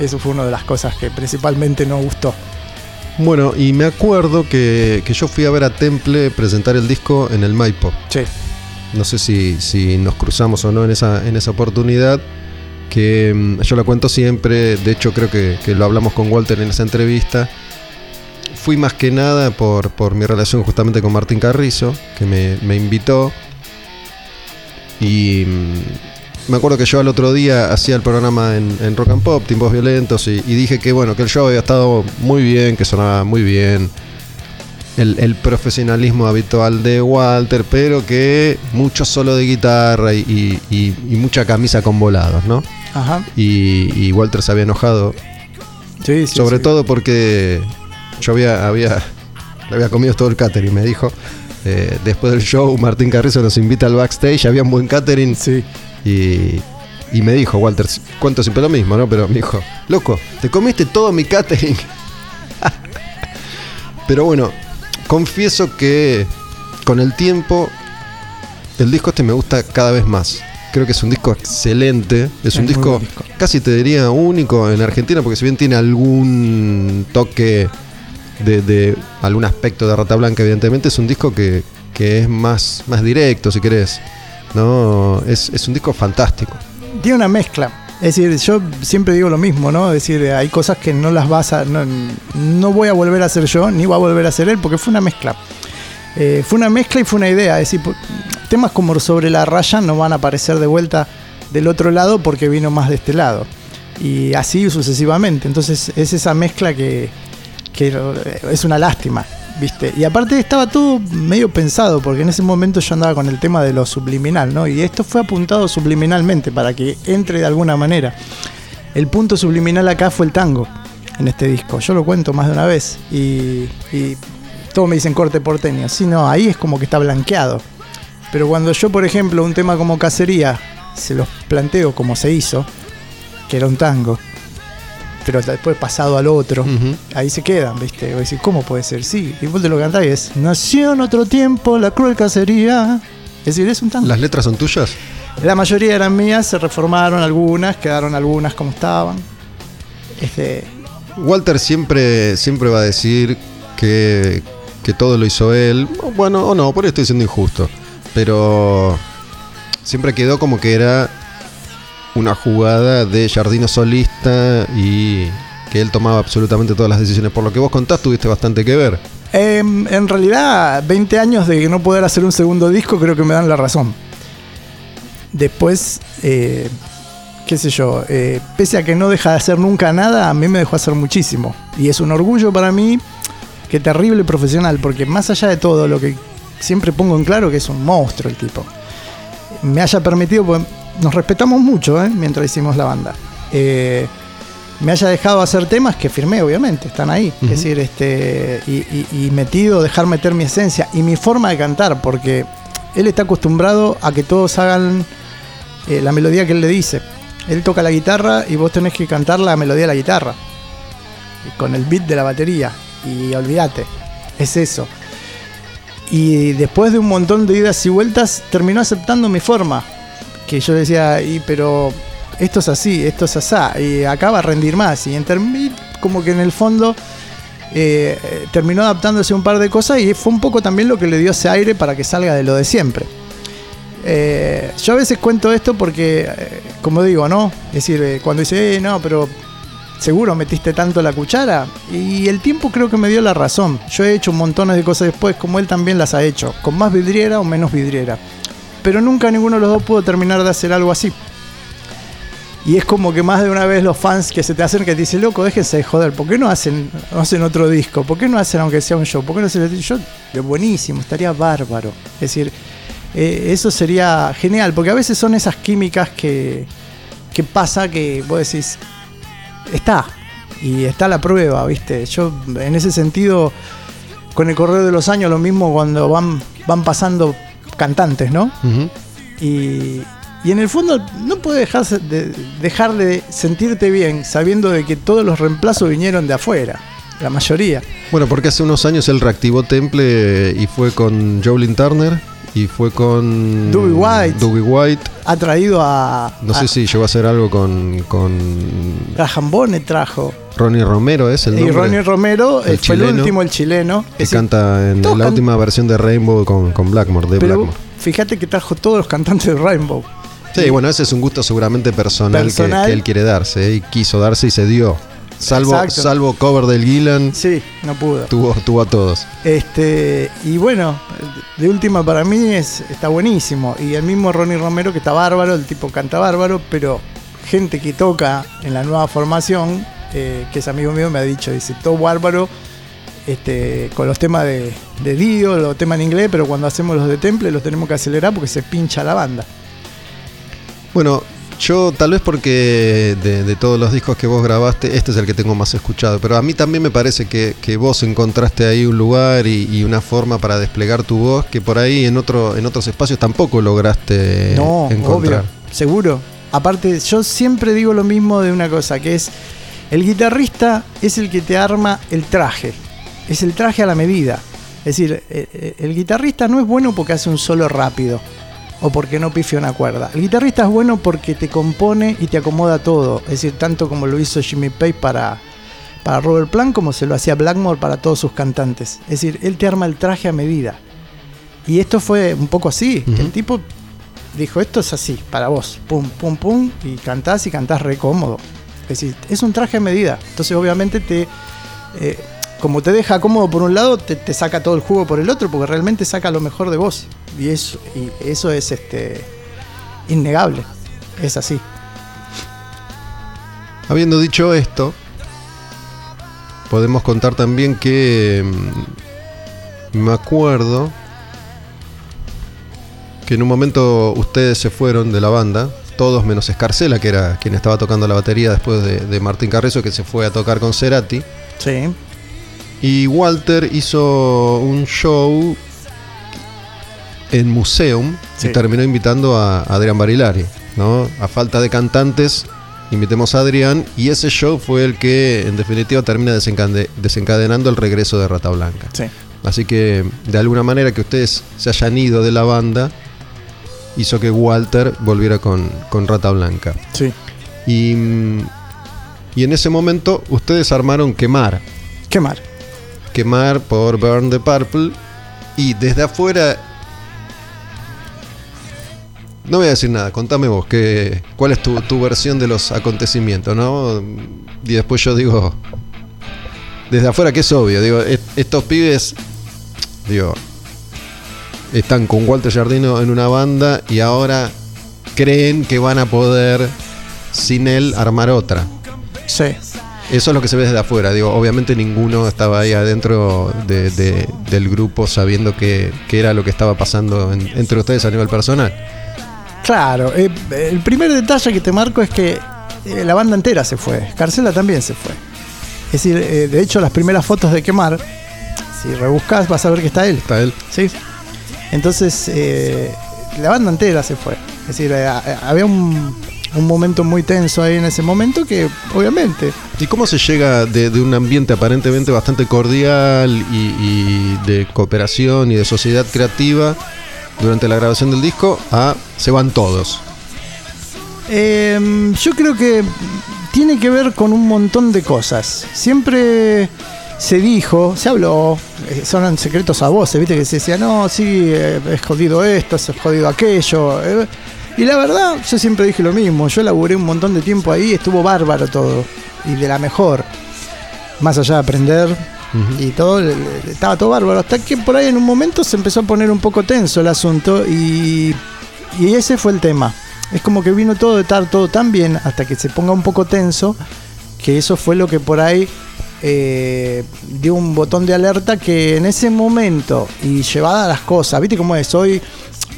eso fue una de las cosas que principalmente no gustó. Bueno, y me acuerdo que, que yo fui a ver a Temple presentar el disco en el Maipo. Sí. No sé si, si nos cruzamos o no en esa, en esa oportunidad. que mm, yo la cuento siempre, de hecho creo que, que lo hablamos con Walter en esa entrevista. Fui más que nada por, por mi relación justamente con Martín Carrizo, que me, me invitó. Y mm, me acuerdo que yo al otro día hacía el programa en, en Rock and Pop, Tiempos Violentos, y, y dije que bueno, que el show había estado muy bien, que sonaba muy bien. El, el profesionalismo habitual de Walter, pero que mucho solo de guitarra y, y- y- y mucha camisa con volados, ¿no? Ajá. Y, y Walter se había enojado, Sí, sí, sobre sí. todo porque yo había, había, le había comido todo el catering, me dijo. Eh, después del show, Martín Carrizo nos invita al backstage, había un buen catering Sí. Y, y me dijo, Walter, cuento siempre lo mismo, ¿no? Pero me dijo, loco, te comiste todo mi catering. (laughs) Pero bueno, confieso que con el tiempo el disco este me gusta cada vez más. Creo que es un disco excelente, es, un disco, casi te diría único en Argentina, porque si bien tiene algún toque de, de algún aspecto de Rata Blanca, evidentemente, es un disco que, que es más, más directo, si querés. ¿No? Es, es un disco fantástico. Tiene una mezcla. Es decir, yo siempre digo lo mismo, ¿no? Es decir, hay cosas que no las vas a. No, no voy a volver a hacer yo, ni va a volver a hacer él, porque fue una mezcla. Eh, fue una mezcla y fue una idea. Es decir, temas como sobre la raya no van a aparecer de vuelta del otro lado porque vino más de este lado. Y así sucesivamente. Entonces es esa mezcla que, que es una lástima, ¿viste? Y aparte estaba todo medio pensado, porque en ese momento yo andaba con el tema de lo subliminal, ¿no? Y esto fue apuntado subliminalmente para que entre de alguna manera. El punto subliminal acá fue el tango en este disco. Yo lo cuento más de una vez y, y todos me dicen corte porteño. Sí, no, ahí es como que está blanqueado. Pero cuando yo, por ejemplo, un tema como Cacería se los planteo como se hizo, que era un tango, pero después pasado al otro, ahí se quedan, ¿viste? Vos decís, ¿cómo puede ser? Sí, y vos te lo cantás y es, nació en otro tiempo la cruel cacería. Es decir, es un tango. ¿Las letras son tuyas? La mayoría eran mías, se reformaron algunas, quedaron algunas como estaban. Este, Walter siempre, siempre va a decir que, que todo lo hizo él. Bueno, o no, por eso estoy siendo injusto. Pero siempre quedó como que era una jugada de Jardino solista y que él tomaba absolutamente todas las decisiones. Por lo que vos contás, tuviste bastante que ver. Em, en realidad, 20 años de no poder hacer un segundo disco creo que me dan la razón. Después, eh, qué sé yo, eh, pese a que no deja de hacer nunca nada, a mí me dejó hacer muchísimo. Y es un orgullo para mí, que terrible profesional, porque más allá de todo, lo que siempre pongo en claro que es un monstruo el tipo. Me haya permitido, nos respetamos mucho ¿eh? mientras hicimos la banda. Eh, me haya dejado hacer temas que firmé, obviamente, están ahí. Es decir, este, y, y- y metido, dejar meter mi esencia y mi forma de cantar, porque él está acostumbrado a que todos hagan eh, la melodía que él le dice. Él toca la guitarra y vos tenés que cantar la melodía de la guitarra, con el beat de la batería. Y olvídate, es eso. Y después de un montón de idas y vueltas, terminó aceptando mi forma. Que yo decía, y pero esto es así, esto es asá, y acá va a rendir más. Y en como que en el fondo eh, terminó adaptándose un par de cosas y fue un poco también lo que le dio ese aire para que salga de lo de siempre. Eh, yo a veces cuento esto porque, eh, como digo, ¿no? Es decir, cuando dice, no, pero seguro metiste tanto la cuchara. Y el tiempo creo que me dio la razón. Yo he hecho un montón de cosas después, como él también las ha hecho, con más vidriera o menos vidriera. Pero nunca ninguno de los dos pudo terminar de hacer algo así. Y es como que más de una vez los fans que se te hacen que te dicen, loco, déjense de joder, ¿por qué no hacen, no hacen otro disco? ¿Por qué no hacen aunque sea un show? ¿Por qué no hacen yo? De buenísimo, estaría bárbaro. Es decir, eh, eso sería genial, porque a veces son esas químicas que, que pasa que vos decís, está, y está la prueba, ¿viste? Yo en ese sentido, con el correr de los años, lo mismo cuando van, van pasando cantantes, ¿no? Y, y en el fondo no puedes dejarse de, dejar de sentirte bien sabiendo de que todos los reemplazos vinieron de afuera, la mayoría. Bueno, porque hace unos años él reactivó Temple y fue con Jolin Turner y fue con Doobie White. Doobie White. Ha traído a, No a sé si llegó a hacer algo con, con Graham Bonnet trajo. Ronnie Romero, es el Y nombre. Ronnie Romero El eh, fue el último, el chileno. que canta en la can- última versión de Rainbow con, con Blackmore, de pero Blackmore. fíjate que trajo todos los cantantes de Rainbow. Sí, bueno, ese es un gusto seguramente personal, que- Personal. Que, él quiere darse ¿eh? y quiso darse y se dio. Salvo, Exacto. salvo cover del Gillan, Sí, no pudo. tuvo, tuvo a todos. Este, y bueno, de última para mí es, está buenísimo. Y el mismo Ronnie Romero, que está bárbaro, el tipo canta bárbaro, pero gente que toca en la nueva formación, eh, que es amigo mío, me ha dicho, dice, todo bárbaro, este, con los temas de, de Dio, los temas en inglés, pero cuando hacemos los de Temple los tenemos que acelerar porque se pincha la banda. Bueno, yo tal vez porque de, de todos los discos que vos grabaste, este es el que tengo más escuchado, pero a mí también me parece que, que vos encontraste ahí un lugar y, y una forma para desplegar tu voz que por ahí en, otro, en otros espacios tampoco lograste No, encontrar. obvio, seguro. Aparte, yo siempre digo lo mismo de una cosa, que es el guitarrista es el que te arma el traje, es el traje a la medida. Es decir, eh, eh, el guitarrista no es bueno porque hace un solo rápido o porque no pifia una cuerda. El guitarrista es bueno porque te compone y te acomoda todo. Es decir, tanto como lo hizo Jimmy Page para, para Robert Plant como se lo hacía Blackmore para todos sus cantantes. Es decir, él te arma el traje a medida. Y esto fue un poco así. El tipo dijo, esto es así, para vos. Pum, pum, pum. Y cantás y cantás re cómodo. Es decir, es un traje a medida. Entonces obviamente te... eh, como te deja cómodo por un lado, te, te saca todo el jugo por el otro, porque realmente saca lo mejor de vos. Y eso, y eso es este innegable. Es así. Habiendo dicho esto, podemos contar también que mm, me acuerdo que en un momento ustedes se fueron de la banda, todos menos Escarcela, que era quien estaba tocando la batería después de, de Martín Carrezo, que se fue a tocar con Cerati. Sí. Y Walter hizo un show en Museum Sí. y terminó invitando a Adrián Barilari, ¿no? A falta de cantantes, invitemos a Adrián y ese show fue el que en definitiva termina desencade- desencadenando el regreso de Rata Blanca. Sí. Así que de alguna manera que ustedes se hayan ido de la banda hizo que Walter volviera con, con Rata Blanca. Sí. Y, y en ese momento ustedes armaron Quemar. Quemar. Quemar por Burn the Purple. Y desde afuera. No voy a decir nada, contame vos, que, ¿cuál es tu, tu versión de los acontecimientos, no? Y después yo digo. Desde afuera que es obvio, digo, est- estos pibes. Digo. Están con Walter Jardino en una banda y ahora creen que van a poder sin él armar otra. Sí. Eso es lo que se ve desde afuera. Digo, obviamente ninguno estaba ahí adentro de- de- del grupo sabiendo que, que era lo que estaba pasando en- entre ustedes a nivel personal. Claro, eh, el primer detalle que te marco es que eh, la banda entera se fue, Carcela también se fue. Es decir, eh, de hecho las primeras fotos de Quemar, si rebuscas vas a ver que está él. Está él. ¿sí? Entonces, eh, la banda entera se fue. Es decir, eh, eh, había un, un momento muy tenso ahí en ese momento que, obviamente, ¿Y cómo se llega de, de un ambiente aparentemente bastante cordial y, y de cooperación y de sociedad creativa durante la grabación del disco a se van todos? Eh, yo creo que tiene que ver con un montón de cosas. Siempre se dijo, se habló, eh, son secretos a voces, viste que se decía, no, sí, eh, es jodido esto, es jodido aquello. eh. Y la verdad, yo siempre dije lo mismo, yo laburé un montón de tiempo ahí, estuvo bárbaro todo, y de la mejor. Más allá de aprender y todo, estaba todo bárbaro. Hasta que por ahí en un momento se empezó a poner un poco tenso el asunto y, y ese fue el tema. Es como que vino todo de estar todo tan bien hasta que se ponga un poco tenso, que eso fue lo que por ahí eh, dio un botón de alerta que en ese momento y llevadas las cosas, ¿viste cómo es? Hoy,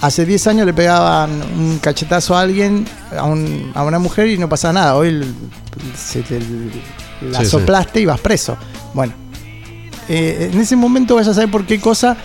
hace 10 años le pegaban un cachetazo a alguien, a, un- a una mujer y no pasaba nada. Hoy se te- la Sí, sí. soplaste y vas preso. Bueno, eh, en ese momento vaya a saber por qué cosa.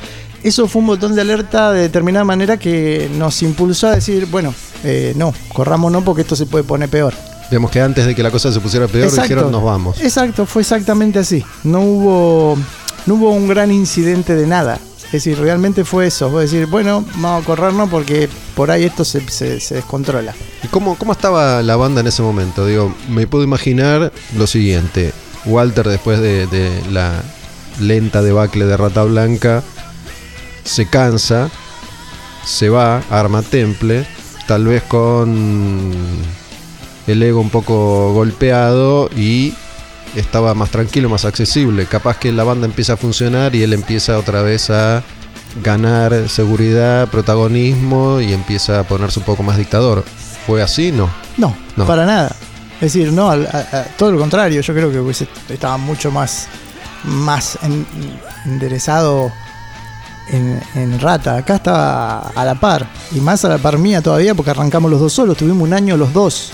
Eso fue un botón de alerta de determinada manera que nos impulsó a decir, bueno, eh, no, corramos no porque esto se puede poner peor. Digamos que antes de que la cosa se pusiera peor dijeron nos vamos. Exacto, fue exactamente así. No hubo, no hubo un gran incidente de nada. Es decir, realmente fue eso. Fue decir, bueno, vamos a corrernos porque por ahí esto se, se- se descontrola. ¿Y cómo, cómo estaba la banda en ese momento? Digo, me puedo imaginar lo siguiente. Walter después de, de la lenta debacle de Rata Blanca se cansa, se va, arma temple tal vez con el ego un poco golpeado y estaba más tranquilo, más accesible. Capaz que la banda empieza a funcionar y él empieza otra vez a ganar seguridad, protagonismo y empieza a ponerse un poco más dictador. ¿Fue así? No. No, No. para nada. Es decir, no, al- a- a- todo lo contrario, yo creo que estaba mucho más, más en- enderezado en, en Rata. Acá estaba a la par, y más a la par mía todavía, porque arrancamos los dos solos, tuvimos un año los dos.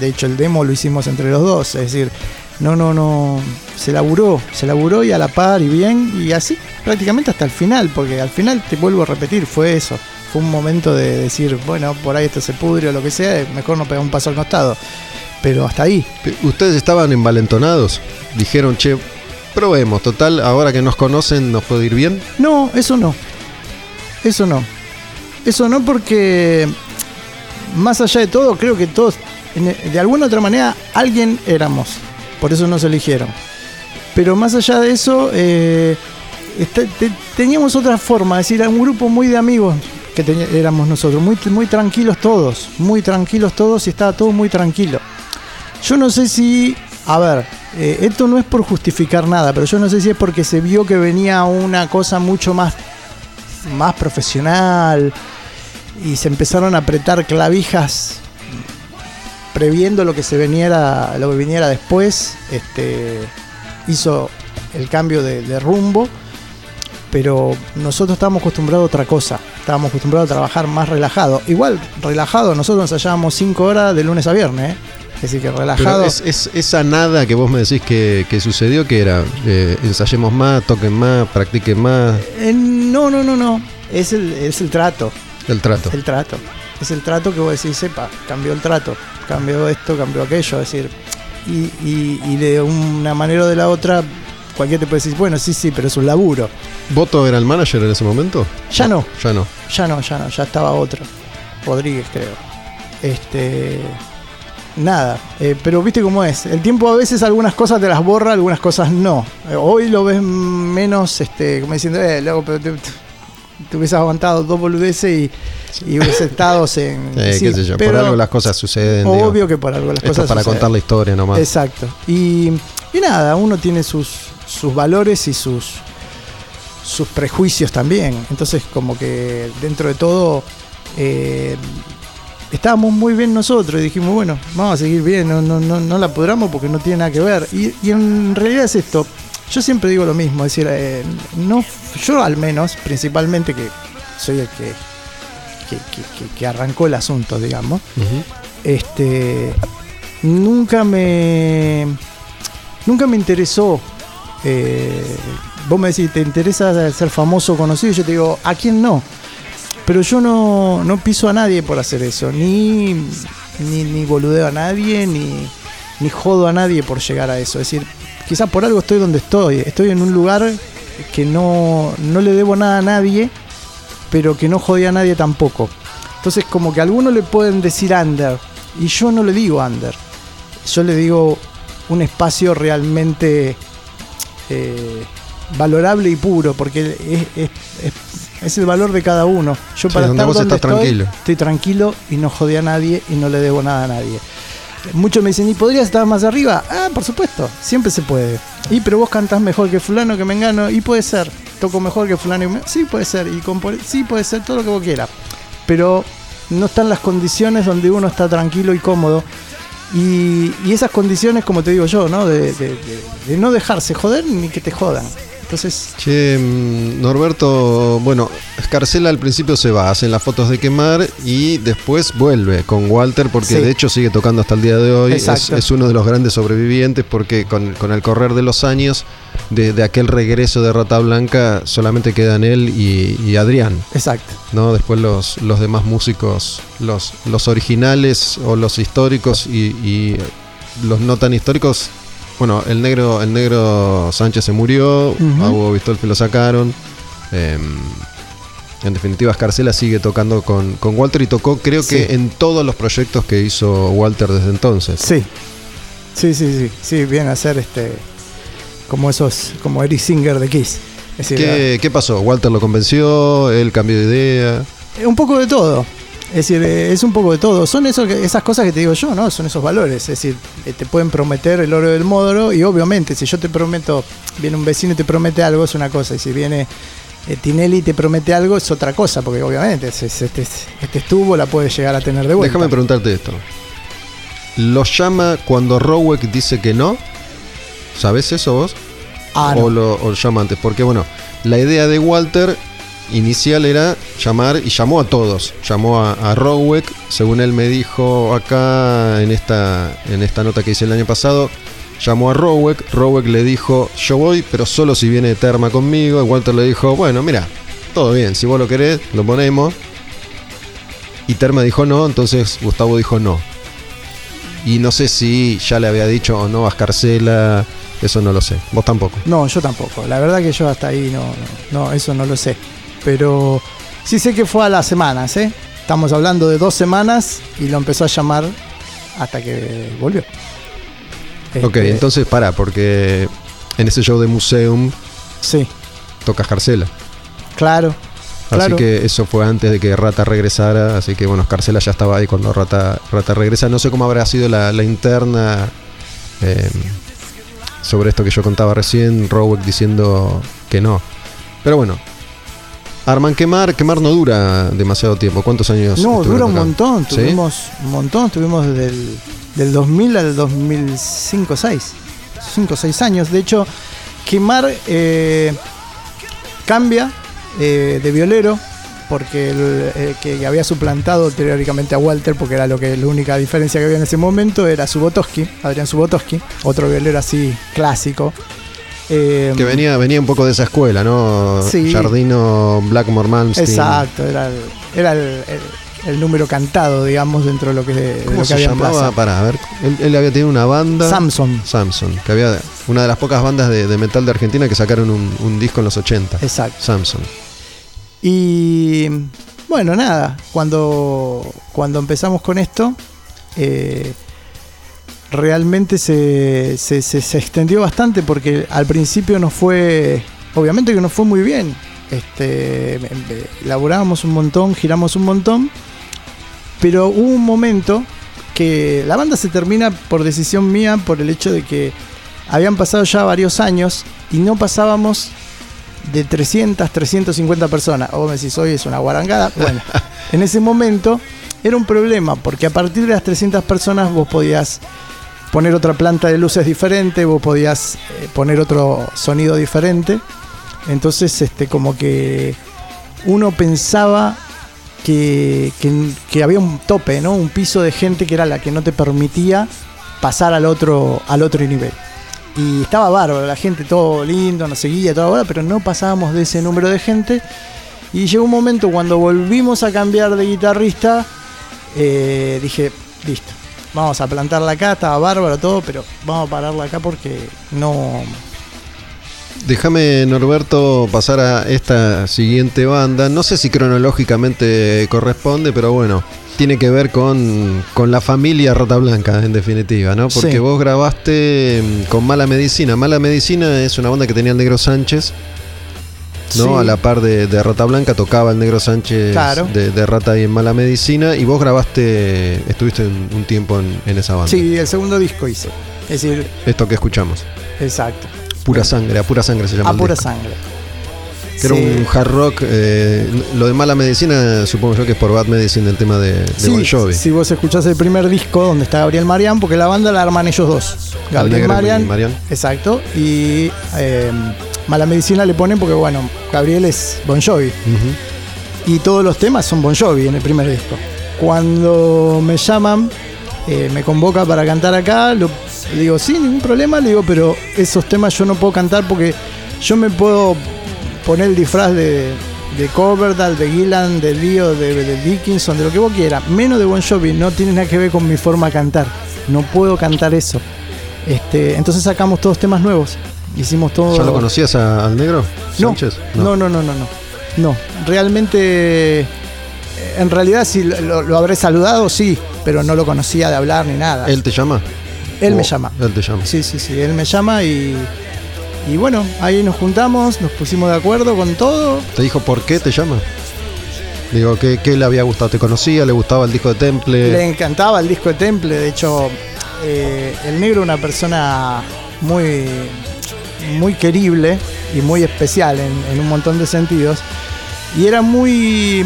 De hecho, el demo lo hicimos entre los dos, es decir, no, no, no, se laburó, se laburó y a la par y bien, y así prácticamente hasta el final, porque al final, te vuelvo a repetir, fue eso. Fue un momento de decir, bueno, por ahí esto se pudre o lo que sea, mejor no pegar un paso al costado. Pero hasta ahí. ¿Ustedes estaban envalentonados? Dijeron, che, probemos, total, ahora que nos conocen nos puede ir bien. No, eso no. Eso no. Eso no porque, más allá de todo, creo que todos, en- de alguna otra manera, alguien éramos. Por eso nos eligieron. Pero más allá de eso, eh, este- te- teníamos otra forma, es decir, era un grupo muy de amigos que éramos nosotros, muy, muy tranquilos todos, muy tranquilos todos y estaba todo muy tranquilo. Yo no sé si, a ver, eh, esto no es por justificar nada, pero yo no sé si es porque se vio que venía una cosa mucho más, más profesional y se empezaron a apretar clavijas previendo lo que se veniera, lo que viniera después. Este, hizo el cambio de, rumbo, pero nosotros estábamos acostumbrados a otra cosa. Estábamos acostumbrados a trabajar más relajado. Igual, relajado, nosotros ensayábamos 5 horas de lunes a viernes. ¿eh? Es decir, que relajado. es, es- esa nada que vos me decís que, que sucedió, que era, eh, ensayemos más, toquen más, practiquen más, Eh, no, no, no, no. Es el, es el trato. el trato. El trato. Es el trato que vos decís, sepa, cambió el trato, cambió esto, cambió aquello. Es decir, y, y- y de una manera o de la otra, cualquiera te puede decir, bueno, sí, sí, pero es un laburo. ¿Voto era el manager en ese momento? Ya no. Ya no. Ya no, ya no, ya estaba otro. Rodríguez, creo. Este. Nada, eh, pero viste cómo es. El tiempo a veces algunas cosas te las borra, algunas cosas no. Eh, hoy lo ves menos, este, como diciendo, eh, loco, pero te, te- hubieses aguantado dos boludeces y, y hubieses estado en. (laughs) Sí, qué sé yo, por algo las cosas suceden. Obvio digo. que por algo las Esto cosas es para suceden. contar la historia nomás. Exacto. Y, y nada, uno tiene sus, sus valores y sus, sus prejuicios también. Entonces, como que dentro de todo, eh, estábamos muy bien nosotros y dijimos, bueno, vamos a seguir bien, no, no, no, no la pudramos porque no tiene nada que ver. Y, y en realidad es esto. Yo siempre digo lo mismo, es decir, eh, no, yo al menos, principalmente que soy el que, que, que- que- arrancó el asunto, digamos, este nunca me nunca me interesó eh, vos me decís te interesa ser famoso o conocido yo te digo a quién no pero yo no, no piso a nadie por hacer eso ni ni, ni boludeo a nadie ni, ni jodo a nadie por llegar a eso. Es decir quizás por algo estoy donde estoy. Estoy en un lugar que no, no le debo nada a nadie pero que no jodía a nadie tampoco. Entonces como que a algunos le pueden decir under y yo no le digo under. Yo le digo un espacio realmente eh, valorable y puro porque es- es el valor de cada uno. Yo Sí, para donde estar vos donde estás estoy, tranquilo. estoy tranquilo y no jodí a nadie y no le debo nada a nadie. Muchos me dicen, ¿y podrías estar más arriba? Ah, por supuesto, siempre se puede. Y pero vos cantás mejor que fulano, que mengano, y puede ser. Toco mejor que fulano, y me- sí puede ser. Y compone- sí puede ser, todo lo que vos quieras. Pero no están las condiciones donde uno está tranquilo y cómodo. Y, y esas condiciones, como te digo yo, ¿no? De, de- de- de no dejarse joder ni que te jodan. Entonces, Che, mm, Norberto, bueno, Escarcela al principio se va, hacen las fotos de quemar y después vuelve con Walter porque Sí. de hecho sigue tocando hasta el día de hoy. Es, es uno de los grandes sobrevivientes porque con, con el correr de los años, de, de aquel regreso de Rata Blanca, solamente quedan él y, y Adrián. exacto. ¿no? Después los, los demás músicos, los, los originales o los históricos y, y los no tan históricos. Bueno, el negro, el negro Sánchez se murió, Ujú. a Hugo Bistolfi lo sacaron. em, en definitiva, Escarcela sigue tocando con, con Walter y tocó, creo Sí. que en todos los proyectos que hizo Walter desde entonces. Sí. Sí, sí, sí. Sí, viene a ser este. Como esos. Como Eric Singer de Kiss. Es decir, ¿Qué, qué pasó? ¿Walter lo convenció? ¿Él cambió de idea? Un poco de todo. Es decir, eh, es un poco de todo. Son eso que- esas cosas que te digo yo, ¿no? Son esos valores. Es decir, eh, te pueden prometer el oro del módoro y obviamente si yo te prometo, viene un vecino y te promete algo, es una cosa. Y si viene eh, Tinelli y te promete algo, es otra cosa. Porque obviamente es- es- este, este estuvo la puedes llegar a tener de vuelta. Déjame preguntarte esto. ¿Los llama cuando Rowek dice que no? ¿Sabes eso vos? Ah, o, no. lo, o lo llama antes? Porque bueno, la idea de Walter inicial era llamar y llamó a todos. Llamó a, a según él me dijo acá en esta, en esta nota que hice el año pasado. Llamó a Rowek, Rowek le dijo, yo voy, pero solo si viene Terma conmigo. Walter le dijo, bueno, mira, todo bien, si vos lo querés, lo ponemos. Y Terma dijo no, entonces Gustavo dijo no. Y no sé si ya le había dicho o no a Escarcela, eso no lo sé. Vos tampoco. No, yo tampoco. La verdad que yo hasta ahí no, no, no, eso no lo sé. Pero sí sé que fue a las semanas, ¿eh? Estamos hablando de dos semanas y lo empezó a llamar hasta que volvió. Ok, Este, entonces para, porque en ese show de Museum Sí, toca Escarcela. claro. Así Claro. que eso fue antes de que Rata regresara. Así que bueno, Escarcela ya estaba ahí cuando Rata, Rata regresa. No sé cómo habrá sido la, la interna eh, sobre esto que yo contaba recién. Rowek diciendo que no. Pero bueno. Arman quemar, quemar no dura demasiado tiempo. ¿Cuántos años? No, dura un montón. ¿Sí? Tuvimos un montón. Tuvimos desde el del 2000 al 2005, 6. 5 o 6 años. De hecho, Quemar eh, cambia eh, de violero porque el, eh, que había suplantado teóricamente a Walter, porque era lo que la única diferencia que había en ese momento, era Subotoski, Adrián Subotoski, otro violero así clásico. Eh, Que venía, venía un poco de esa escuela, ¿no? Sí. Jardino, Blackmore, Malmsteen. Exacto, era el, era el, el- el número cantado, digamos, dentro de lo que, de ¿Cómo lo que se había en llamaba? plaza. Para, a ver. Él, él había tenido una banda. Samson. Samson, que había una de las pocas bandas de, de metal de Argentina que sacaron un, un disco en los 80. Exacto. Samson. Y bueno, nada, cuando, cuando empezamos con esto, eh, realmente se, se, se- se extendió bastante porque al principio nos fue, obviamente que nos fue muy bien. Este, laburábamos un montón, giramos un montón, pero hubo un momento que la banda se termina por decisión mía por el hecho de que habían pasado ya varios años y no pasábamos de 300, 350 personas. O vos me decís, hoy es una guarangada. (laughs) Bueno, en ese momento era un problema, porque a partir de las 300 personas vos podías poner otra planta de luces diferente, vos podías eh, poner otro sonido diferente. Entonces, este, como que uno pensaba que, que- había un tope, ¿no? Un piso de gente que era la que no te permitía pasar al otro, al otro nivel. Y estaba bárbaro, la gente todo lindo, nos seguía toda hora, pero no pasábamos de ese número de gente. Y llegó un momento cuando volvimos a cambiar de guitarrista, eh, dije, listo, vamos a plantarla acá, estaba bárbaro todo, pero vamos a pararla acá porque no... Déjame, Norberto, pasar a esta siguiente banda. No sé si cronológicamente corresponde, pero bueno, tiene que ver con, con la familia Rata Blanca, en definitiva, ¿no? Porque Sí. vos grabaste mm, con Mala Medicina. Mala Medicina es una banda que tenía el Negro Sánchez. ¿No? Sí. A la par de, de Rata Blanca tocaba el Negro Sánchez Claro. de, de Rata y en Mala Medicina. Y vos grabaste, estuviste un, un tiempo en, en esa banda. Sí, el segundo disco hice. Es decir, Esto que escuchamos. exacto. Pura sangre, a pura sangre se llama. A pura disco. sangre. Que era un hard rock. eh, lo de mala medicina, supongo yo que es por Bad Medicine, el tema de, de Sí, Bon Jovi. si vos escuchás el primer disco donde está Gabriel Marián, porque la banda la arman ellos dos. Gabriel Marián. Exacto. Y eh, Mala Medicina le ponen porque, bueno, Gabriel es Bon Jovi. Y todos los temas son Bon Jovi en el primer disco. Cuando me llaman, eh, me convoca para cantar acá, lo, le digo, sí, ningún problema, le digo, pero esos temas yo no puedo cantar porque yo me puedo poner el disfraz de, de Coverdale, de Gillan, de Leo, de, de Dickinson, de lo que vos quieras, menos de Bon Jovi, no tiene nada que ver con mi forma de cantar. No puedo cantar eso. Este, entonces sacamos todos temas nuevos. Hicimos todo. ¿Ya lo conocías a- al negro? No, Sánchez? no, no, no, no, no. No, realmente, eh, en realidad si lo, lo habré saludado, sí, pero no lo conocía de hablar ni nada. ¿Él te llama? Él me llama. Él te llama. Sí, sí, sí, él me llama y, y bueno, ahí nos juntamos, nos pusimos de acuerdo con todo. ¿Te dijo por qué te llama? Digo, ¿qué, qué le había gustado? ¿Te conocía? ¿Le gustaba el disco de Temple? Le encantaba el disco de Temple, de hecho, eh, el negro una persona muy, muy querible y muy especial en, en un montón de sentidos. Y era muy.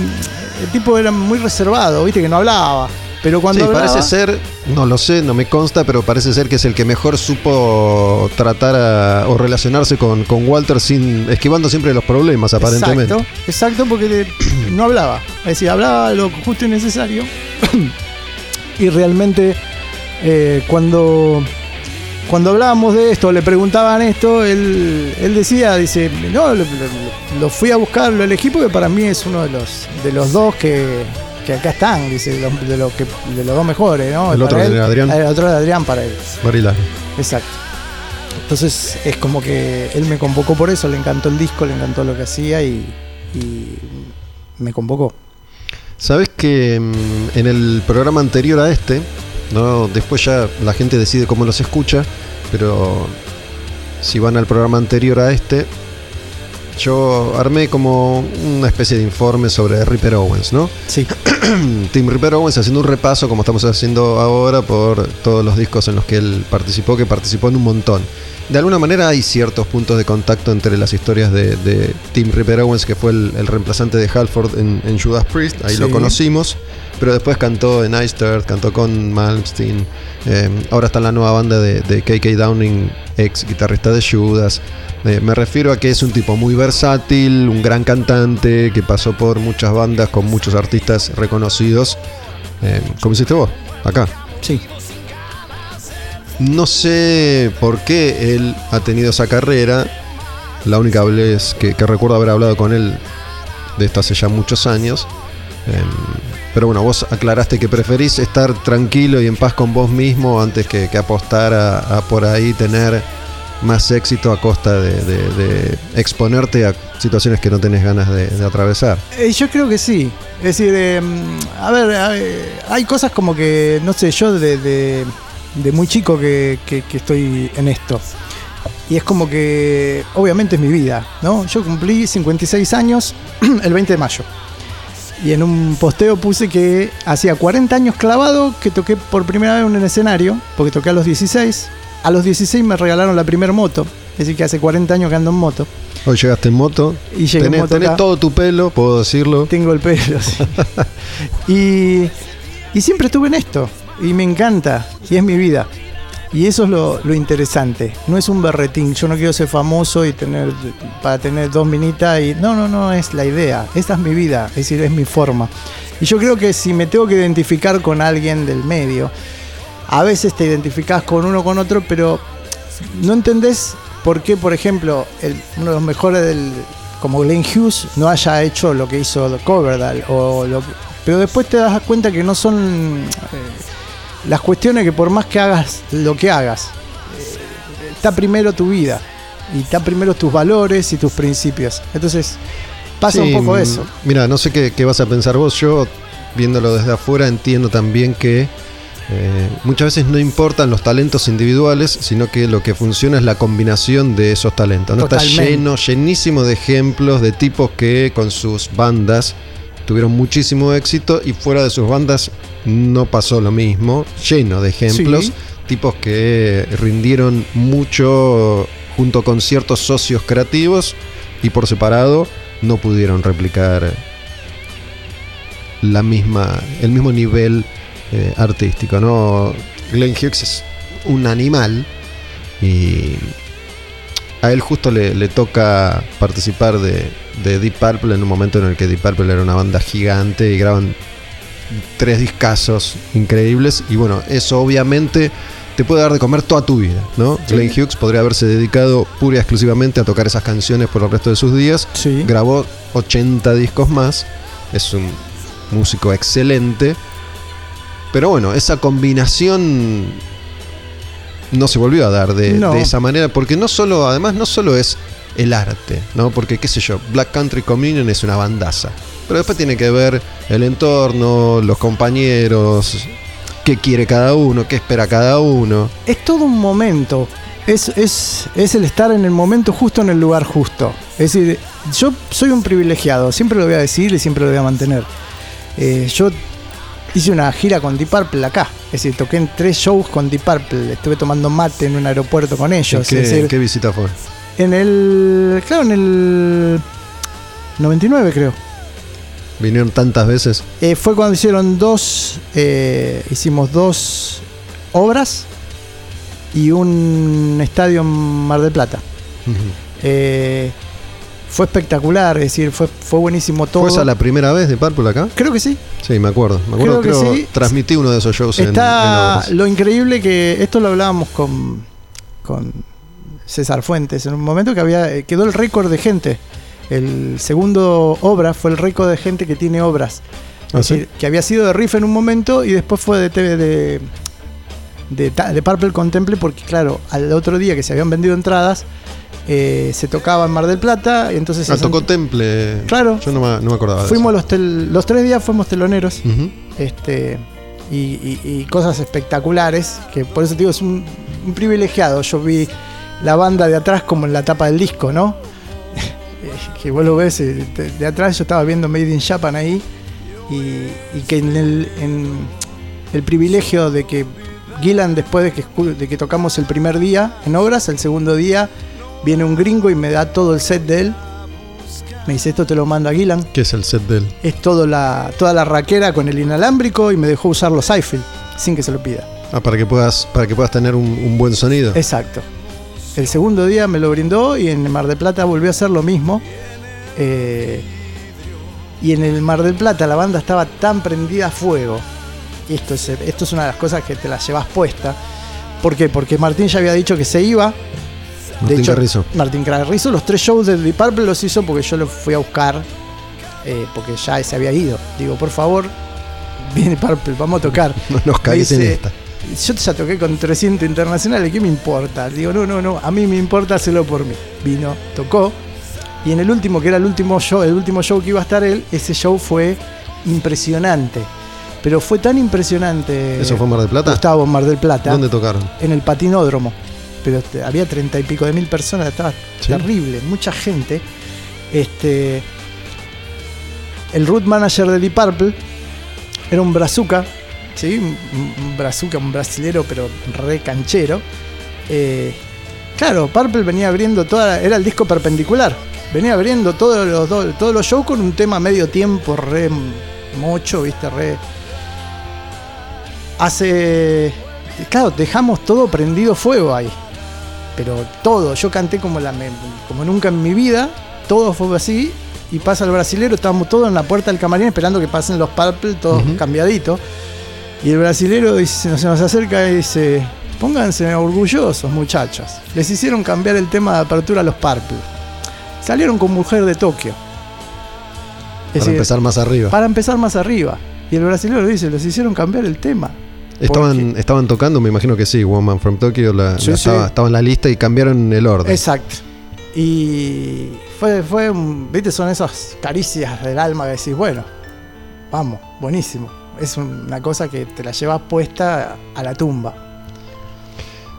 El tipo era muy reservado, viste, que no hablaba. Pero cuando sí, hablaba, parece ser, no lo sé, no me consta, pero parece ser que es el que mejor supo tratar a- o relacionarse con, con Walter sin esquivando siempre los problemas, aparentemente. Exacto, exacto, porque le- (clears throat) no hablaba. Es decir, hablaba lo justo y necesario. (clears throat) y realmente, eh, cuando, cuando hablábamos de esto, le preguntaban esto, él, él decía, dice, no, lo, lo- lo fui a buscar, lo elegí porque para mí es uno de los, de los dos que, que acá están, dice, de los, de los que, de los dos mejores, ¿no? El Para otro él, era Adrián. El otro era Adrián para él. Marilán. Exacto. Entonces es como que él me convocó por eso, le encantó el disco, le encantó lo que hacía y, y me convocó. Sabes que mm, en el programa anterior a este, no, después ya la gente decide cómo los escucha, pero si van al programa anterior a este, yo armé como una especie de informe sobre Ripper Owens, ¿no? Sí, (clears throat) Tim Ripper Owens haciendo un repaso, como estamos haciendo ahora, por todos los discos en los que él participó, que participó en un montón. De alguna manera hay ciertos puntos de contacto entre las historias de, de Tim Ripper Owens, que fue el, el reemplazante de Halford en, en Judas Priest, ahí lo conocimos, pero después cantó en Ice Earth, cantó con Malmsteen, eh, ahora está en la nueva banda de, de KK Downing, ex guitarrista de Judas. Eh, me refiero a que es un tipo muy versátil, un gran cantante, que pasó por muchas bandas con muchos artistas reconocidos. Eh, como hiciste vos, acá. sí. No sé por qué él ha tenido esa carrera. La única vez que, que recuerdo haber hablado con él de esto hace ya muchos años. Eh, pero bueno, vos aclaraste que preferís estar tranquilo y en paz con vos mismo antes que, apostar a, por ahí tener más éxito a costa de, exponerte a situaciones que no tenés ganas de, atravesar. Eh, yo creo que sí. Es decir, eh, a ver, eh, hay cosas como que, no sé, yo de, de- muy chico que, que- que estoy en esto. Y es como que, obviamente es mi vida, ¿no? Yo cumplí 56 años (clears throat) el 20 de mayo. Y en un posteo puse que hacía 40 años clavado que toqué por primera vez en un escenario, porque toqué a los 16. A los 16 me regalaron la primera moto, es decir, que hace 40 años que ando en moto. Hoy llegaste en moto, Y llegué en tenés, moto tenés todo tu pelo, puedo decirlo. Tengo el pelo, sí. (laughs) y, y siempre estuve en esto. Y me encanta. Y es mi vida. Y eso es lo, lo interesante. No es un berretín. Yo no quiero ser famoso y tener para tener dos minitas. Y, no, no, no es la idea. Esta es mi vida. Es decir, es mi forma. Y yo creo que si me tengo que identificar con alguien del medio, a veces te identificás con uno con otro, pero no entendés por qué, por ejemplo, uno de los mejores del, como Glenn Hughes no haya hecho lo que hizo Coverdale. O lo pero después te das cuenta que no son eh, las cuestiones que por más que hagas lo que hagas, está primero tu vida. Y está primero tus valores y tus principios. Entonces, pasa Sí, un poco mm, eso. Mira, no sé qué, qué vas a pensar vos. Yo, viéndolo desde afuera, entiendo también que eh, muchas veces no importan los talentos individuales, sino que lo que funciona es la combinación de esos talentos. ¿no? Está lleno, llenísimo de ejemplos de tipos que con sus bandas tuvieron muchísimo éxito y fuera de sus bandas no pasó lo mismo. Lleno de ejemplos. Sí. Tipos que rindieron mucho junto con ciertos socios creativos y por separado no pudieron replicar la misma, el mismo nivel eh, artístico, ¿no? Glenn Hughes es un animal y a él justo le, le toca participar de, de Deep Purple en un momento en el que Deep Purple era una banda gigante y graban tres discazos increíbles y bueno, eso obviamente te puede dar de comer toda tu vida, ¿no? Sí. Glenn Hughes podría haberse dedicado pura y exclusivamente a tocar esas canciones por el resto de sus días Sí. grabó 80 discos más. Es un músico excelente. Pero bueno, esa combinación no se volvió a dar de, No. de esa manera. Porque no solo, además, no solo es el arte, ¿no? Porque, qué sé yo, Black Country Communion es una bandaza. Pero después tiene que ver el entorno, los compañeros, qué quiere cada uno, qué espera cada uno. es todo un momento. Es, es, es el estar en el momento justo en el lugar justo. Es decir, yo soy un privilegiado, siempre lo voy a decir y siempre lo voy a mantener. Eh, yo hice una gira con Deep Purple acá. Es decir, toqué en tres shows con Deep Purple. Estuve tomando mate en un aeropuerto con ellos. ¿Qué, es decir, qué visita fue? en el. Claro, en el. 99, creo. Vinieron tantas veces. Eh, fue cuando hicieron dos. eh, hicimos dos obras y un estadio en Mar del Plata. Ujú. Eh, fue espectacular, es decir, fue, fue buenísimo todo. ¿Fue esa la primera vez de Purple acá? Creo que sí. Sí, me acuerdo. Me acuerdo Creo que creo sí. transmití uno de esos shows en- en, Está Obras. lo increíble que esto lo hablábamos con, con César Fuentes en un momento que había eh, quedó el récord de gente. El segundo obra fue el récord de gente que tiene obras. Es ¿Ah, sí? decir, que había sido de Riff en un momento y después fue de TV de, de, de Purple Contemple porque claro, al otro día que se habían vendido entradas eh, se tocaba en Mar del Plata y entonces Ah, tocó Temple. Claro. Yo no me, no me acordaba de fuimos eso. los, tel- los tres días fuimos teloneros este, y, y- y cosas espectaculares, que por eso te digo, es un, un privilegiado. Yo vi la banda de atrás como en la tapa del disco, ¿no? (laughs) que vos lo ves eh, de, atrás, yo estaba viendo Made in Japan ahí, y, y que en el, en el privilegio de que Gillan, después de que, de que tocamos el primer día en obras, el segundo día viene un gringo y me da todo el set de él. Me dice, esto te lo mando a Gillan ¿Qué es el set de él? es todo la, toda la raquera con el inalámbrico y me dejó usar los iField sin que se lo pida. Ah, para que puedas, para que puedas tener un, un buen sonido. Exacto. El segundo día me lo brindó y en Mar del Plata volvió a hacer lo mismo. Eh, y en el Mar del Plata la banda estaba tan prendida a fuego. Y esto es, esto es una de las cosas que te las llevas puesta. ¿Por qué? Porque Martín ya había dicho que se iba. Martín Carrizo. Martín Carrizo, los tres shows de Deep Purple los hizo porque yo los fui a buscar. eh, porque ya se había ido. Digo, por favor, (laughs) viene Purple, vamos a tocar. (laughs) No nos cagues en esta. Yo ya toqué con 300 internacionales, ¿qué me importa? Digo, no, no, no, a mí me importa hacerlo por mí. Vino, tocó. Y en el último, que era el último show, el último show que iba a estar él, ese show fue impresionante. Pero fue tan impresionante. ¿Eso fue en Mar del Plata? Gustavo, en Mar del Plata. ¿Dónde tocaron? En el patinódromo. Pero había treinta y pico de mil personas, estaba Sí. terrible, mucha gente. Este. El root manager de Deep Purple era un brazuca, ¿sí? Un, brazuca, un brasilero, pero re canchero. Eh, claro, Purple venía abriendo toda. Era el disco perpendicular. Venía abriendo todos los, do- todos los shows con un tema medio tiempo, re mocho, ¿viste? Re. Hace. Claro, dejamos todo prendido fuego ahí. Pero todo, yo canté como, la, como nunca en mi vida, todo fue así. Y pasa el brasilero, estábamos todos en la puerta del camarín esperando que pasen los Purple, todos cambiaditos. Y el brasilero dice, se nos acerca y dice: Pónganse orgullosos, muchachos. Les hicieron cambiar el tema de apertura a los Purple. Salieron con Mujer de Tokio. Es Para decir, empezar más arriba. para empezar más arriba. Y el brasilero dice: Les hicieron cambiar el tema. Estaban, porque- estaban tocando, me imagino que sí, Woman from Tokyo la, Sí, la sí. Estaba, en la lista y cambiaron el orden. Exacto. Y fue, fue, un- viste, son esas caricias del alma que decís, bueno, vamos, buenísimo. Es una cosa que te la llevas puesta a la tumba.